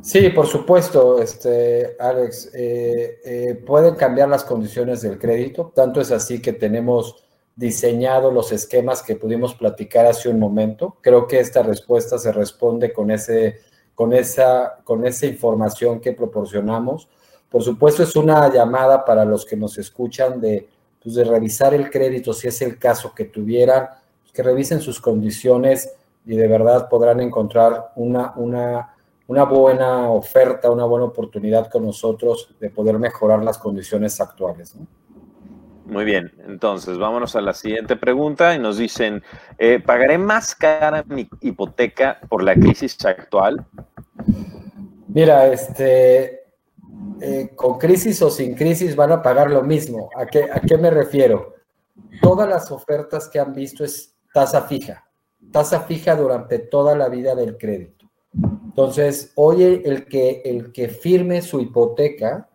Sí, por supuesto, este, Alex. Eh, eh, pueden cambiar las condiciones del crédito. Tanto es así que tenemos diseñado los esquemas que pudimos platicar hace un momento. Creo que esta respuesta se responde con, ese, con, esa, con esa información que proporcionamos. Por supuesto, es una llamada para los que nos escuchan de, pues, de revisar el crédito, si es el caso que tuvieran, que revisen sus condiciones y de verdad podrán encontrar una, una, una buena oferta, una buena oportunidad con nosotros de poder mejorar las condiciones actuales. Muy bien, entonces vámonos a la siguiente pregunta y nos dicen, eh, ¿pagaré más cara mi hipoteca por la crisis actual? Mira, este, eh, con crisis o sin crisis van a pagar lo mismo. ¿A qué, ¿A qué me refiero? Todas las ofertas que han visto es tasa fija, tasa fija durante toda la vida del crédito. Entonces, hoy el que, el que firme su hipoteca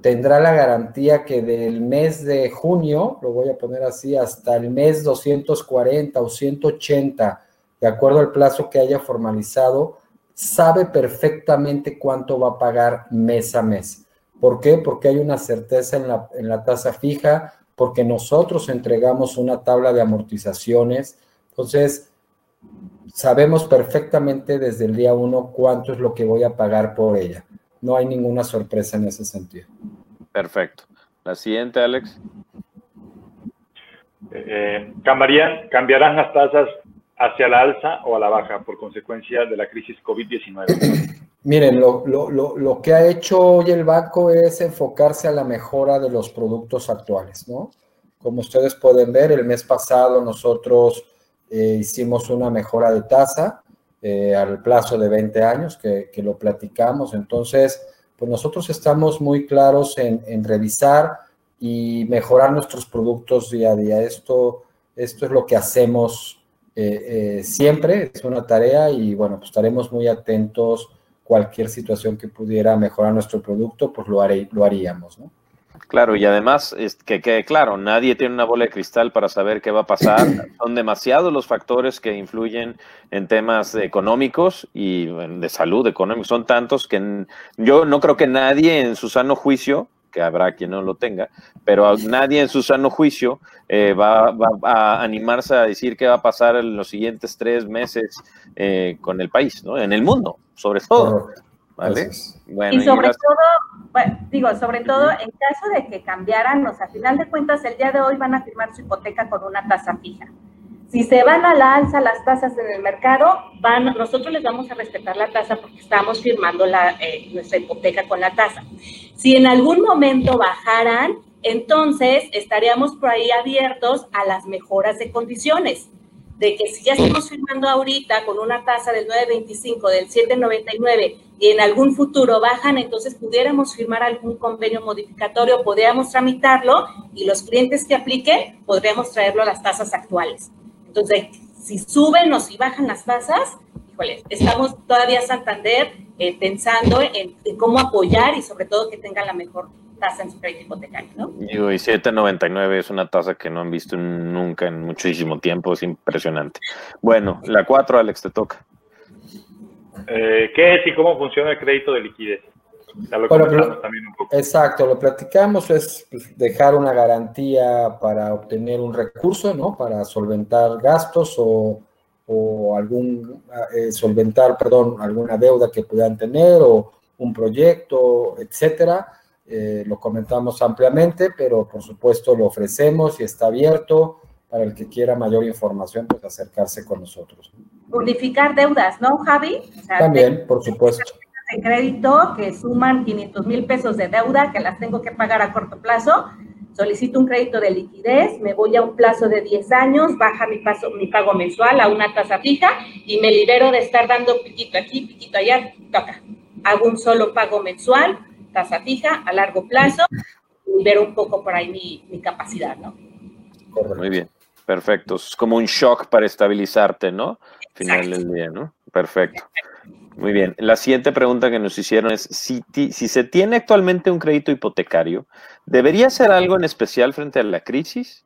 tendrá la garantía que del mes de junio, lo voy a poner así, hasta el mes 240 o 180, de acuerdo al plazo que haya formalizado, sabe perfectamente cuánto va a pagar mes a mes. ¿Por qué? Porque hay una certeza en la, en la tasa fija, porque nosotros entregamos una tabla de amortizaciones. Entonces, sabemos perfectamente desde el día uno cuánto es lo que voy a pagar por ella. No hay ninguna sorpresa en ese sentido. Perfecto. La siguiente, Alex. Eh, cambiarían, ¿Cambiarán las tasas hacia la alza o a la baja por consecuencia de la crisis COVID-19? Miren, lo, lo, lo, lo, que ha hecho hoy el banco es enfocarse a la mejora de los productos actuales, ¿no? Como ustedes pueden ver, el mes pasado nosotros eh, hicimos una mejora de tasa eh, al plazo de 20 años, que, que, lo platicamos. Entonces, pues nosotros estamos muy claros en, en revisar y mejorar nuestros productos día a día. Esto, esto es lo que hacemos eh, eh, siempre, es una tarea y bueno, pues estaremos muy atentos. Cualquier situación que pudiera mejorar nuestro producto, pues lo, haré, lo haríamos, ¿no? Claro, y además, es que quede claro, nadie tiene una bola de cristal para saber qué va a pasar. Son demasiados los factores que influyen en temas económicos y de salud económica. Son tantos que yo no creo que nadie en su sano juicio que habrá quien no lo tenga, pero nadie en su sano juicio eh, va, a animarse a decir qué va a pasar en los siguientes tres meses eh, con el país, ¿no? En el mundo, sobre todo. ¿Vale? Bueno, y sobre todo, digo, sobre todo en caso de que cambiaran, o sea, a final de cuentas, el día de hoy van a firmar su hipoteca con una tasa fija. Si se van a la alza las tasas en el mercado, van, nosotros les vamos a respetar la tasa porque estamos firmando la, eh, nuestra hipoteca con la tasa. Si en algún momento bajaran, entonces estaríamos por ahí abiertos a las mejoras de condiciones. De que si ya estamos firmando ahorita con una tasa del 9.25, del 7.99 y en algún futuro bajan, entonces pudiéramos firmar algún convenio modificatorio, podríamos tramitarlo y los clientes que apliquen podríamos traerlo a las tasas actuales. Entonces, si suben o si bajan las tasas, híjole, estamos todavía Santander eh, pensando en, cómo apoyar y sobre todo que tengan la mejor tasa en su crédito hipotecario, ¿no? y 7.99 es una tasa que no han visto nunca en muchísimo tiempo, es impresionante. Bueno, la 4, Alex, te toca. Eh, ¿Qué es y cómo funciona el crédito de liquidez? Exacto, lo platicamos, es pues, dejar una garantía para obtener un recurso, ¿no? Para solventar gastos o, o algún, eh, solventar, perdón, alguna deuda que puedan tener o un proyecto, etcétera. Eh, lo comentamos ampliamente, pero por supuesto lo ofrecemos y está abierto para el que quiera mayor información, pues acercarse con nosotros. Unificar deudas, ¿no, Javi? También, por supuesto. De crédito que suman 500 mil pesos de deuda que las tengo que pagar a corto plazo. Solicito un crédito de liquidez, me voy a un plazo de 10 años, baja mi, paso, mi pago mensual a una tasa fija y me libero de estar dando piquito aquí, piquito allá, toca. Hago un solo pago mensual, tasa fija, a largo plazo, libero un poco por ahí mi, mi capacidad, ¿no? Muy bien. Perfecto. Es como un shock para estabilizarte, ¿no? Final del día, ¿no? Perfecto. Muy bien. La siguiente pregunta que nos hicieron es, si, si se tiene actualmente un crédito hipotecario, ¿debería hacer algo en especial frente a la crisis?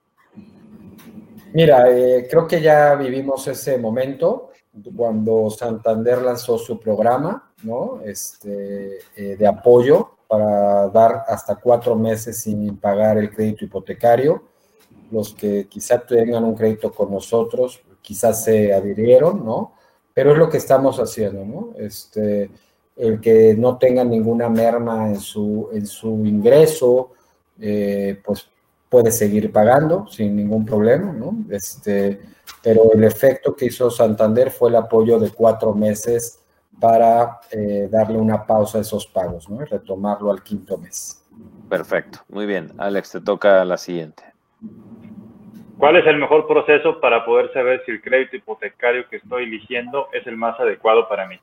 Mira, eh, creo que ya vivimos ese momento cuando Santander lanzó su programa, ¿no? Este, eh, de apoyo para dar hasta cuatro meses sin pagar el crédito hipotecario los que quizá tengan un crédito con nosotros, quizás se adhirieron, ¿no? Pero es lo que estamos haciendo, ¿no? Este, el que no tenga ninguna merma en su, en su ingreso, eh, pues puede seguir pagando sin ningún problema, ¿no? Este, pero el efecto que hizo Santander fue el apoyo de cuatro meses para eh, darle una pausa a esos pagos, ¿no? Y retomarlo al quinto mes. Perfecto, muy bien. Alex, te toca la siguiente. ¿Cuál es el mejor proceso para poder saber si el crédito hipotecario que estoy eligiendo es el más adecuado para mí?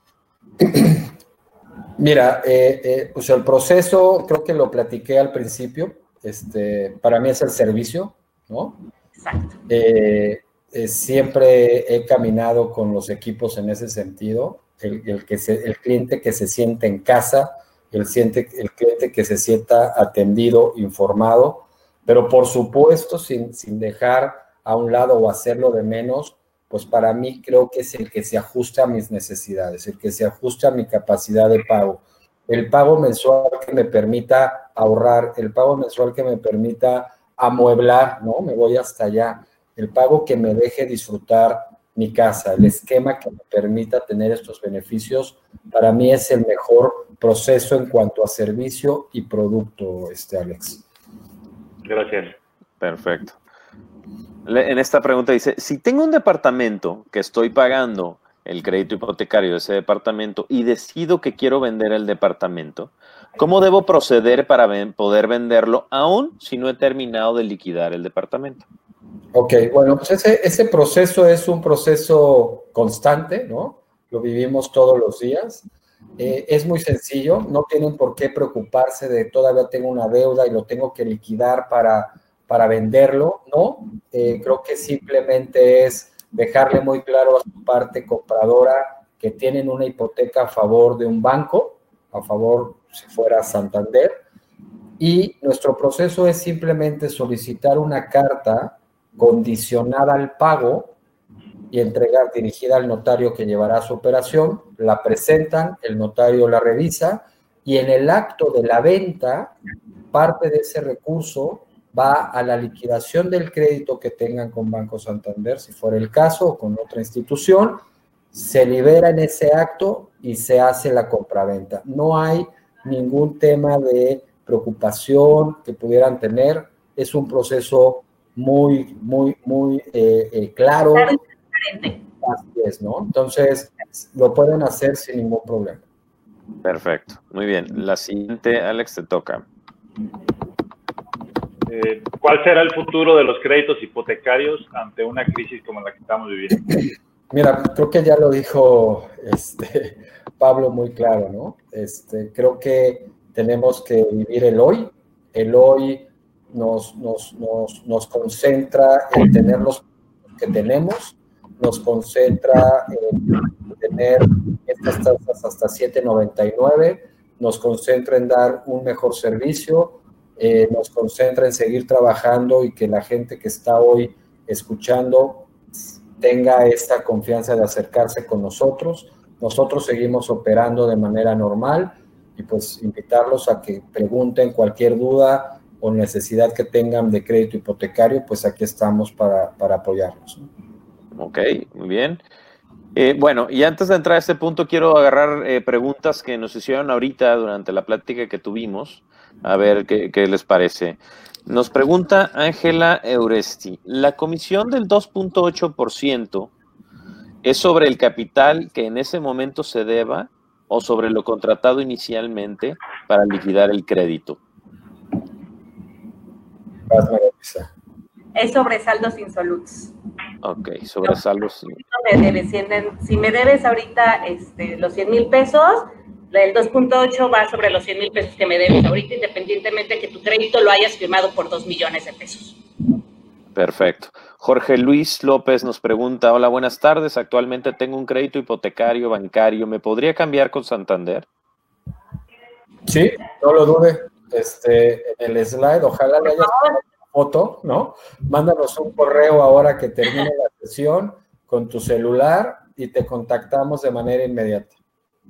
Mira, eh, eh, pues el proceso, creo que lo platiqué al principio, este, para mí es el servicio, ¿no? Exacto. Eh, siempre he caminado con los equipos en ese sentido, el, que el cliente que se siente en casa, el, siente, el cliente que se sienta atendido, informado, pero por supuesto, sin, sin dejar a un lado o hacerlo de menos, pues para mí creo que es el que se ajusta a mis necesidades, el que se ajusta a mi capacidad de pago. El pago mensual que me permita ahorrar, el pago mensual que me permita amueblar, ¿no? Me voy hasta allá. El pago que me deje disfrutar mi casa, el esquema que me permita tener estos beneficios, para mí es el mejor proceso en cuanto a servicio y producto, este Alex. Gracias. Perfecto. En esta pregunta dice, si tengo un departamento que estoy pagando el crédito hipotecario de ese departamento y decido que quiero vender el departamento, ¿cómo debo proceder para poder venderlo aún si no he terminado de liquidar el departamento? Ok, bueno, pues ese, ese proceso es un proceso constante, ¿no? Lo vivimos todos los días. Eh, es muy sencillo, no tienen por qué preocuparse de todavía tengo una deuda y lo tengo que liquidar para, para venderlo, ¿no? Eh, creo que simplemente es dejarle muy claro a su parte compradora que tienen una hipoteca a favor de un banco, a favor si fuera Santander, y nuestro proceso es simplemente solicitar una carta condicionada al pago y entregar dirigida al notario que llevará su operación, la presentan, el notario la revisa y en el acto de la venta, parte de ese recurso va a la liquidación del crédito que tengan con Banco Santander, si fuera el caso, o con otra institución, se libera en ese acto y se hace la compraventa. No hay ningún tema de preocupación que pudieran tener, es un proceso muy, muy, muy eh, eh, claro, Así es, ¿no? Entonces, lo pueden hacer sin ningún problema. Perfecto, muy bien. La siguiente, Alex, te toca. Eh, ¿Cuál será el futuro de los créditos hipotecarios ante una crisis como la que estamos viviendo? Mira, creo que ya lo dijo este, Pablo muy claro, ¿no? Este, creo que tenemos que vivir el hoy. El hoy nos, nos, nos, nos concentra en tener los que tenemos, nos concentra en tener estas tasas hasta 7.99, nos concentra en dar un mejor servicio, eh, nos concentra en seguir trabajando y que la gente que está hoy escuchando tenga esta confianza de acercarse con nosotros. Nosotros seguimos operando de manera normal y pues invitarlos a que pregunten cualquier duda o necesidad que tengan de crédito hipotecario, pues aquí estamos para, para apoyarlos. Ok, muy bien. Eh, bueno, y antes de entrar a este punto, quiero agarrar eh, preguntas que nos hicieron ahorita durante la plática que tuvimos, a ver qué, les parece. Nos pregunta Ángela Euresti, ¿la comisión del 2.8% es sobre el capital que en ese momento se deba o sobre lo contratado inicialmente para liquidar el crédito? Es sobre saldos insolutos. Ok, sobre saldos. Si me debes ahorita este, los 100 mil pesos, el 2.8 va sobre los 100 mil pesos que me debes ahorita, independientemente de que tu crédito lo hayas firmado por 2 millones de pesos. Perfecto. Jorge Luis López nos pregunta, hola, buenas tardes. Actualmente tengo un crédito hipotecario bancario. ¿Me podría cambiar con Santander? Sí, no lo dude. Este, en el slide, ojalá le hayas foto, ¿no? Mándanos un correo ahora que termine la sesión con tu celular y te contactamos de manera inmediata.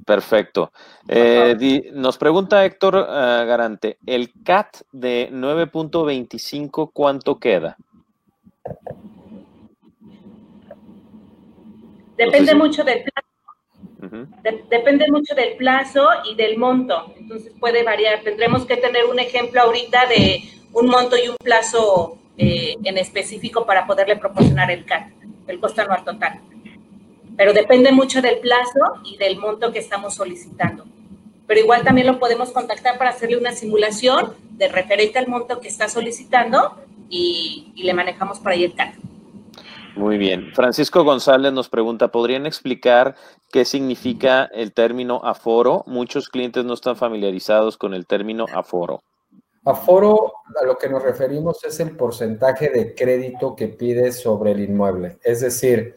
Perfecto. Eh, nos pregunta Héctor uh, Garante, ¿el CAT de 9.25 cuánto queda? Depende mucho del depende mucho del plazo y del monto. Entonces puede variar. Tendremos que tener un ejemplo ahorita de un monto y un plazo eh, en específico para poderle proporcionar el CAT, el costo anual total. Pero depende mucho del plazo y del monto que estamos solicitando. Pero igual también lo podemos contactar para hacerle una simulación de referente al monto que está solicitando y, y le manejamos para ahí el CAT. Muy bien. Francisco González nos pregunta, ¿podrían explicar qué significa el término aforo? Muchos clientes no están familiarizados con el término aforo. Aforo, a lo que nos referimos es el porcentaje de crédito que pides sobre el inmueble. Es decir,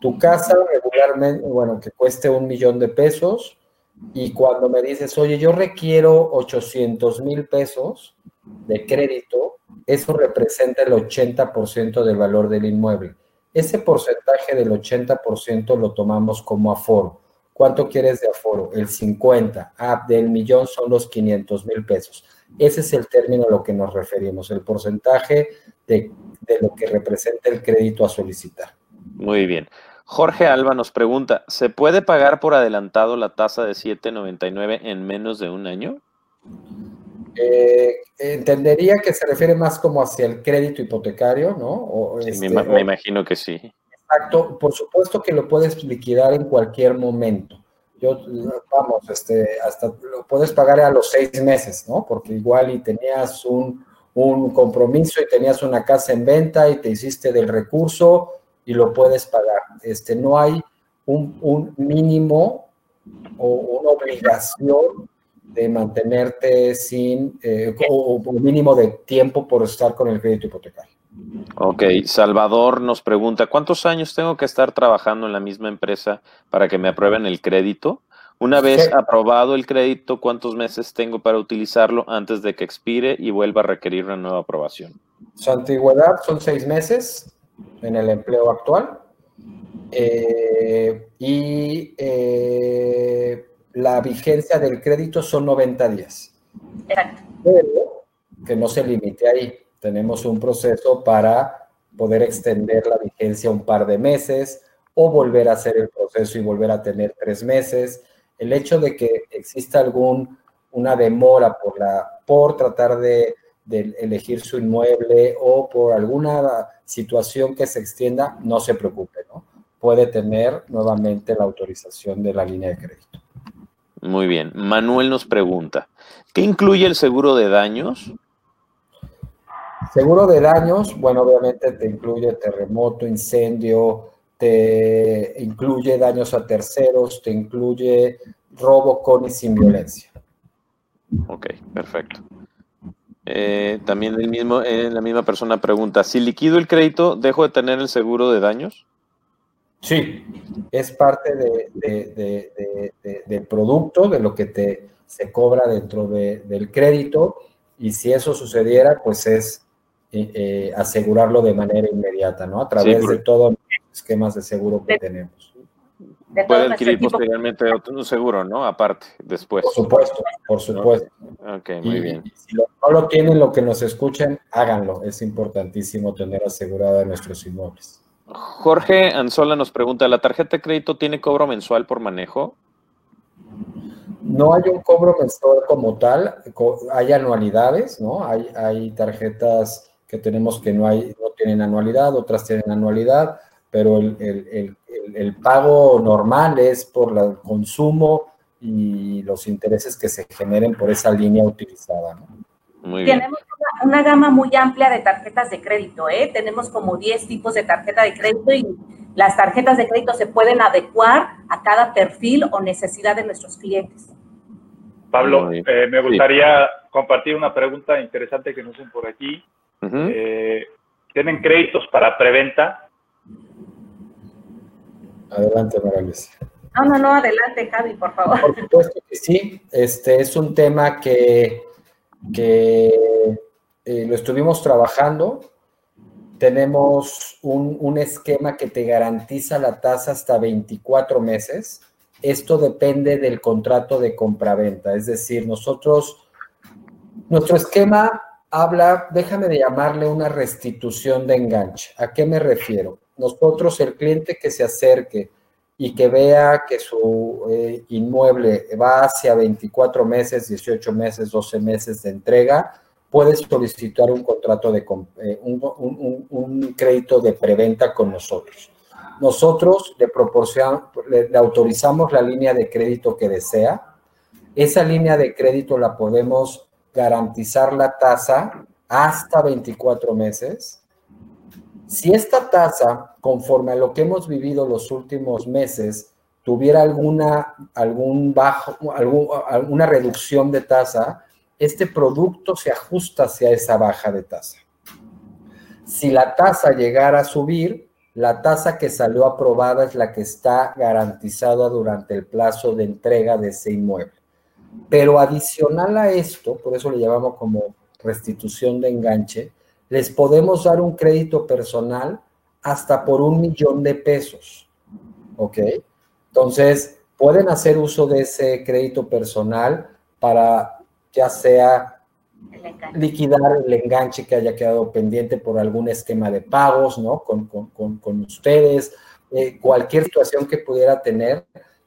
tu casa regularmente, bueno, que cueste un millón de pesos y cuando me dices, oye, yo requiero 800 mil pesos de crédito, eso representa el 80% del valor del inmueble. Ese porcentaje del 80% lo tomamos como aforo. ¿Cuánto quieres de aforo? El 50. Ah, del millón son los 500 mil pesos. Ese es el término a lo que nos referimos, el porcentaje de, lo que representa el crédito a solicitar. Muy bien. Jorge Alba nos pregunta, ¿se puede pagar por adelantado la tasa de 7.99 en menos de un año? Eh, entendería que se refiere más como hacia el crédito hipotecario, ¿no? Este, me, imagino que sí. Exacto, por supuesto que lo puedes liquidar en cualquier momento yo, vamos, este, hasta lo puedes pagar a los seis meses, ¿no? Porque igual y tenías un, compromiso y tenías una casa en venta y te hiciste del recurso y lo puedes pagar. Este, no hay un, mínimo o una obligación de mantenerte sin, eh, o, o mínimo de tiempo por estar con el crédito hipotecario. Ok, Salvador nos pregunta, ¿cuántos años tengo que estar trabajando en la misma empresa para que me aprueben el crédito? Una vez aprobado el crédito, ¿cuántos meses tengo para utilizarlo antes de que expire y vuelva a requerir una nueva aprobación? Su antigüedad son seis meses en el empleo actual eh, y eh, la vigencia del crédito son 90 días. Pero que no se limite ahí tenemos un proceso para poder extender la vigencia un par de meses o volver a hacer el proceso y volver a tener tres meses. El hecho de que exista algún una demora por la por tratar de, de elegir su inmueble o por alguna situación que se extienda, no se preocupe, ¿no? Puede tener nuevamente la autorización de la línea de crédito. Muy bien. Manuel nos pregunta, ¿qué incluye el seguro de daños? Seguro de daños, bueno, obviamente te incluye terremoto, incendio, te incluye daños a terceros, te incluye robo con y sin violencia. Ok, perfecto. Eh, también el mismo, eh, la misma persona pregunta, si liquido el crédito, ¿dejo de tener el seguro de daños? Sí, es parte del producto, de lo que te se cobra dentro del crédito, y si eso sucediera, pues es eh, asegurarlo de manera inmediata, ¿no? A través de todos los esquemas de seguro que tenemos. Puede adquirir posteriormente otro seguro, ¿no? Aparte, después. Por supuesto, por supuesto. Ok, muy bien. si no lo tienen, lo que nos escuchen, háganlo. Es importantísimo tener asegurada nuestros inmuebles. Jorge Anzola nos pregunta, ¿la tarjeta de crédito tiene cobro mensual por manejo? No hay un cobro mensual como tal, hay anualidades, ¿no? Hay, hay tarjetas que tenemos que no, hay, no tienen anualidad, otras tienen anualidad, pero el, pago normal es por el consumo y los intereses que se generen por esa línea utilizada. Tenemos una, gama muy amplia de tarjetas de crédito, ¿eh? Tenemos como 10 tipos de tarjeta de crédito y las tarjetas de crédito se pueden adecuar a cada perfil o necesidad de nuestros clientes. Pablo, eh, me gustaría compartir una pregunta interesante que nos hacen por aquí. Eh, ¿Tienen créditos para preventa? Adelante, Morales. No, no, no, adelante, Javi, por favor. Por supuesto que sí. Este es un tema que, que eh, lo estuvimos trabajando. Tenemos un, un, esquema que te garantiza la tasa hasta 24 meses. Esto depende del contrato de compraventa. Es decir, nosotros, nuestro esquema habla, déjame de llamarle una restitución de enganche. ¿A qué me refiero? Nosotros, el cliente que se acerque y que vea que su eh, inmueble va hacia 24 meses, 18 meses, 12 meses de entrega, puede solicitar un contrato de eh, un, crédito de preventa con nosotros. Nosotros le, le, le autorizamos la línea de crédito que desea. Esa línea de crédito la podemos garantizar la tasa hasta 24 meses. Si esta tasa, conforme a lo que hemos vivido los últimos meses, tuviera alguna, alguna reducción de tasa, este producto se ajusta hacia esa baja de tasa. Si la tasa llegara a subir, la tasa que salió aprobada es la que está garantizada durante el plazo de entrega de ese inmueble. Pero adicional a esto, por eso le llamamos como restitución de enganche, les podemos dar un crédito personal hasta por un millón de pesos. ¿Ok? Entonces, pueden hacer uso de ese crédito personal para ya sea liquidar el enganche que haya quedado pendiente por algún esquema de pagos, ¿no? Con, ustedes, eh, cualquier situación que pudiera tener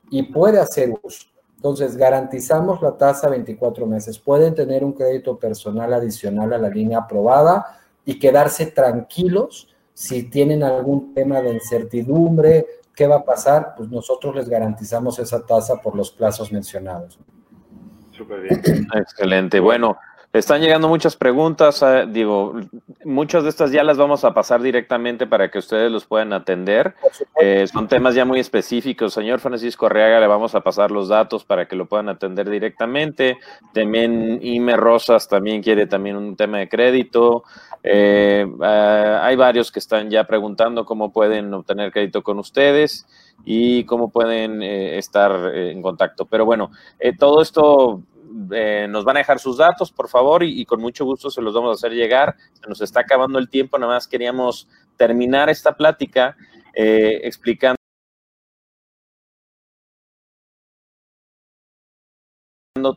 y puede hacer uso. Entonces, garantizamos la tasa 24 meses. Pueden tener un crédito personal adicional a la línea aprobada y quedarse tranquilos si tienen algún tema de incertidumbre, qué va a pasar, pues nosotros les garantizamos esa tasa por los plazos mencionados. Súper bien. Excelente. Bueno, están llegando muchas preguntas, eh, digo, muchas de estas ya las vamos a pasar directamente para que ustedes los puedan atender. Eh, son temas ya muy específicos. Señor Francisco Arriaga, le vamos a pasar los datos para que lo puedan atender directamente. También Ime Rosas también quiere también un tema de crédito. Eh, hay varios que están ya preguntando cómo pueden obtener crédito con ustedes y cómo pueden estar en contacto. Pero bueno, todo esto eh, nos van a dejar sus datos, por favor, y, con mucho gusto se los vamos a hacer llegar. Se nos está acabando el tiempo, nada más queríamos terminar esta plática eh, explicando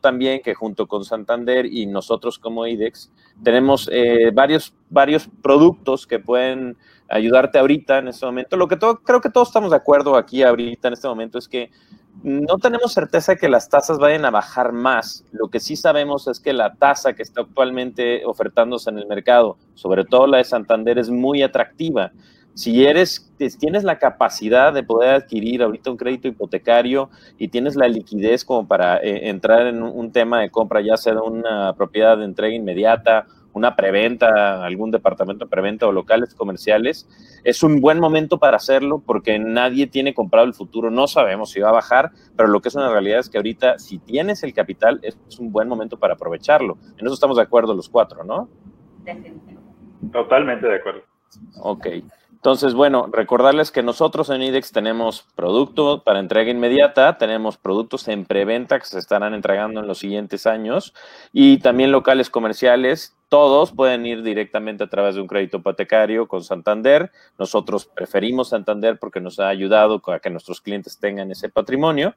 también que junto con Santander y nosotros como IDEX tenemos eh, varios, varios productos que pueden ayudarte ahorita en este momento. Lo que todo, creo que todos estamos de acuerdo aquí ahorita en este momento es que no tenemos certeza de que las tasas vayan a bajar más. Lo que sí sabemos es que la tasa que está actualmente ofertándose en el mercado, sobre todo la de Santander, es muy atractiva. Si eres, tienes la capacidad de poder adquirir ahorita un crédito hipotecario y tienes la liquidez como para eh, entrar en un tema de compra, ya sea de una propiedad de entrega inmediata una preventa, algún departamento de preventa o locales comerciales, es un buen momento para hacerlo porque nadie tiene comprado el futuro, no sabemos si va a bajar, pero lo que es una realidad es que ahorita si tienes el capital es un buen momento para aprovecharlo. En eso estamos de acuerdo los cuatro, ¿no? Totalmente de acuerdo. Ok. Entonces, bueno, recordarles que nosotros en IDEX tenemos productos para entrega inmediata, tenemos productos en preventa que se estarán entregando en los siguientes años y también locales comerciales. Todos pueden ir directamente a través de un crédito hipotecario con Santander. Nosotros preferimos Santander porque nos ha ayudado a que nuestros clientes tengan ese patrimonio.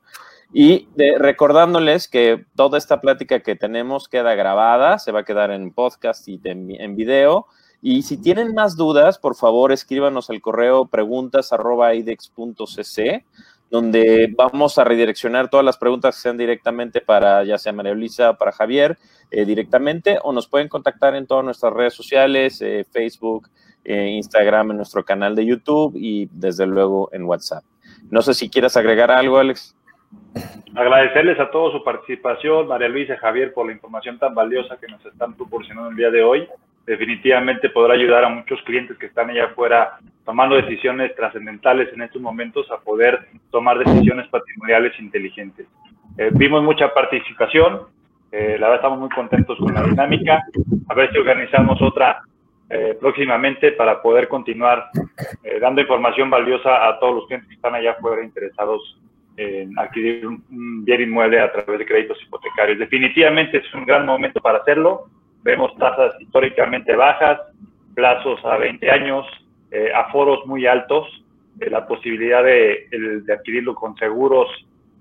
Y recordándoles que toda esta plática que tenemos queda grabada, se va a quedar en podcast y en video Y si tienen más dudas, por favor, escríbanos al correo preguntas.idex.cc donde vamos a redireccionar todas las preguntas que sean directamente para ya sea María Luisa para Javier eh, directamente, o nos pueden contactar en todas nuestras redes sociales, eh, Facebook, eh, Instagram, en nuestro canal de YouTube y desde luego en WhatsApp. No sé si quieras agregar algo, Alex. Agradecerles a todos su participación, María Luisa Javier, por la información tan valiosa que nos están proporcionando el día de hoy definitivamente podrá ayudar a muchos clientes que están allá afuera tomando decisiones trascendentales en estos momentos a poder tomar decisiones patrimoniales inteligentes. Eh, vimos mucha participación, eh, la verdad estamos muy contentos con la dinámica, a ver si organizamos otra eh, próximamente para poder continuar dando información valiosa a todos los clientes que están allá afuera interesados en adquirir un bien inmueble a través de créditos hipotecarios. Definitivamente es un gran momento para hacerlo Vemos tasas históricamente bajas, plazos a 20 años, eh, aforos muy altos, eh, la posibilidad de, adquirirlo con seguros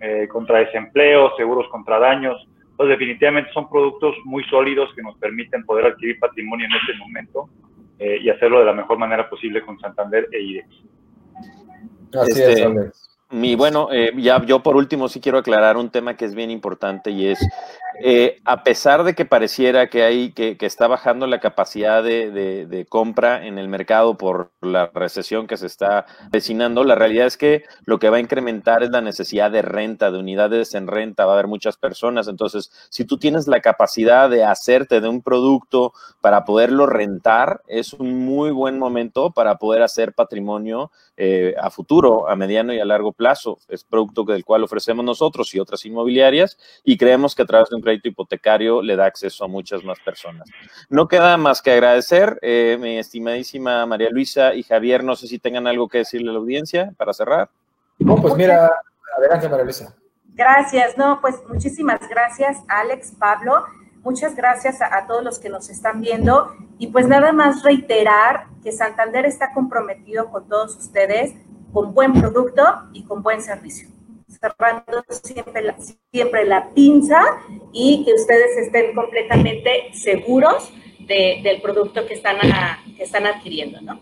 eh, contra desempleo, seguros contra daños. Entonces, definitivamente son productos muy sólidos que nos permiten poder adquirir patrimonio en este momento y hacerlo de la mejor manera posible con Santander e IDEX. Así es, este, Mi, bueno, ya yo por último sí quiero aclarar un tema que es bien importante y es eh, a pesar de que pareciera que hay que, está bajando la capacidad de, compra en el mercado por la recesión que se está vecinando, la realidad es que lo que va a incrementar es la necesidad de renta, de unidades en renta, va a haber muchas personas. Entonces, si tú tienes la capacidad de hacerte de un producto para poderlo rentar, es un muy buen momento para poder hacer patrimonio eh, a futuro, a mediano y a largo plazo. Es producto del cual ofrecemos nosotros y otras inmobiliarias y creemos que a través de un crédito hipotecario le da acceso a muchas más personas. No queda más que agradecer, eh, mi estimadísima María Luisa y Javier, no sé si tengan algo que decirle a la audiencia para cerrar. No, pues mira, adelante María Luisa. Gracias, no, pues muchísimas gracias Alex, Pablo, muchas gracias a, a todos los que nos están viendo y pues nada más reiterar que Santander está comprometido con todos ustedes con buen producto y con buen servicio cerrando siempre la, siempre la pinza y que ustedes estén completamente seguros del producto que están, que están adquiriendo, ¿no?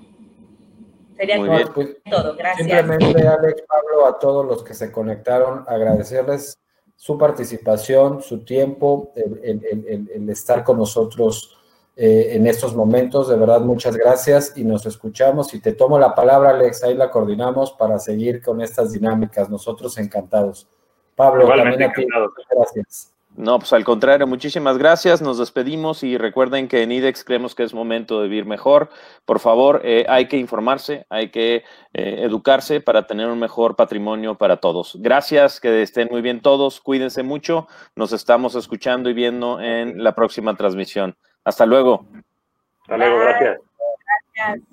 Sería pues, todo. Gracias. Simplemente, Alex, Pablo, a todos los que se conectaron, agradecerles su participación, su tiempo, el estar con nosotros eh, en estos momentos. De verdad, muchas gracias y nos escuchamos. Y te tomo la palabra, Alex, ahí la coordinamos para seguir con estas dinámicas. Nosotros encantados. Pablo, también a ti. Gracias. No, pues al contrario, muchísimas gracias. Nos despedimos y recuerden que en IDEX creemos que es momento de vivir mejor. Por favor, eh, hay que informarse, hay que eh, educarse para tener un mejor patrimonio para todos. Gracias, que estén muy bien todos, cuídense mucho. Nos estamos escuchando y viendo en la próxima transmisión. Hasta luego. Hasta luego, gracias. Gracias.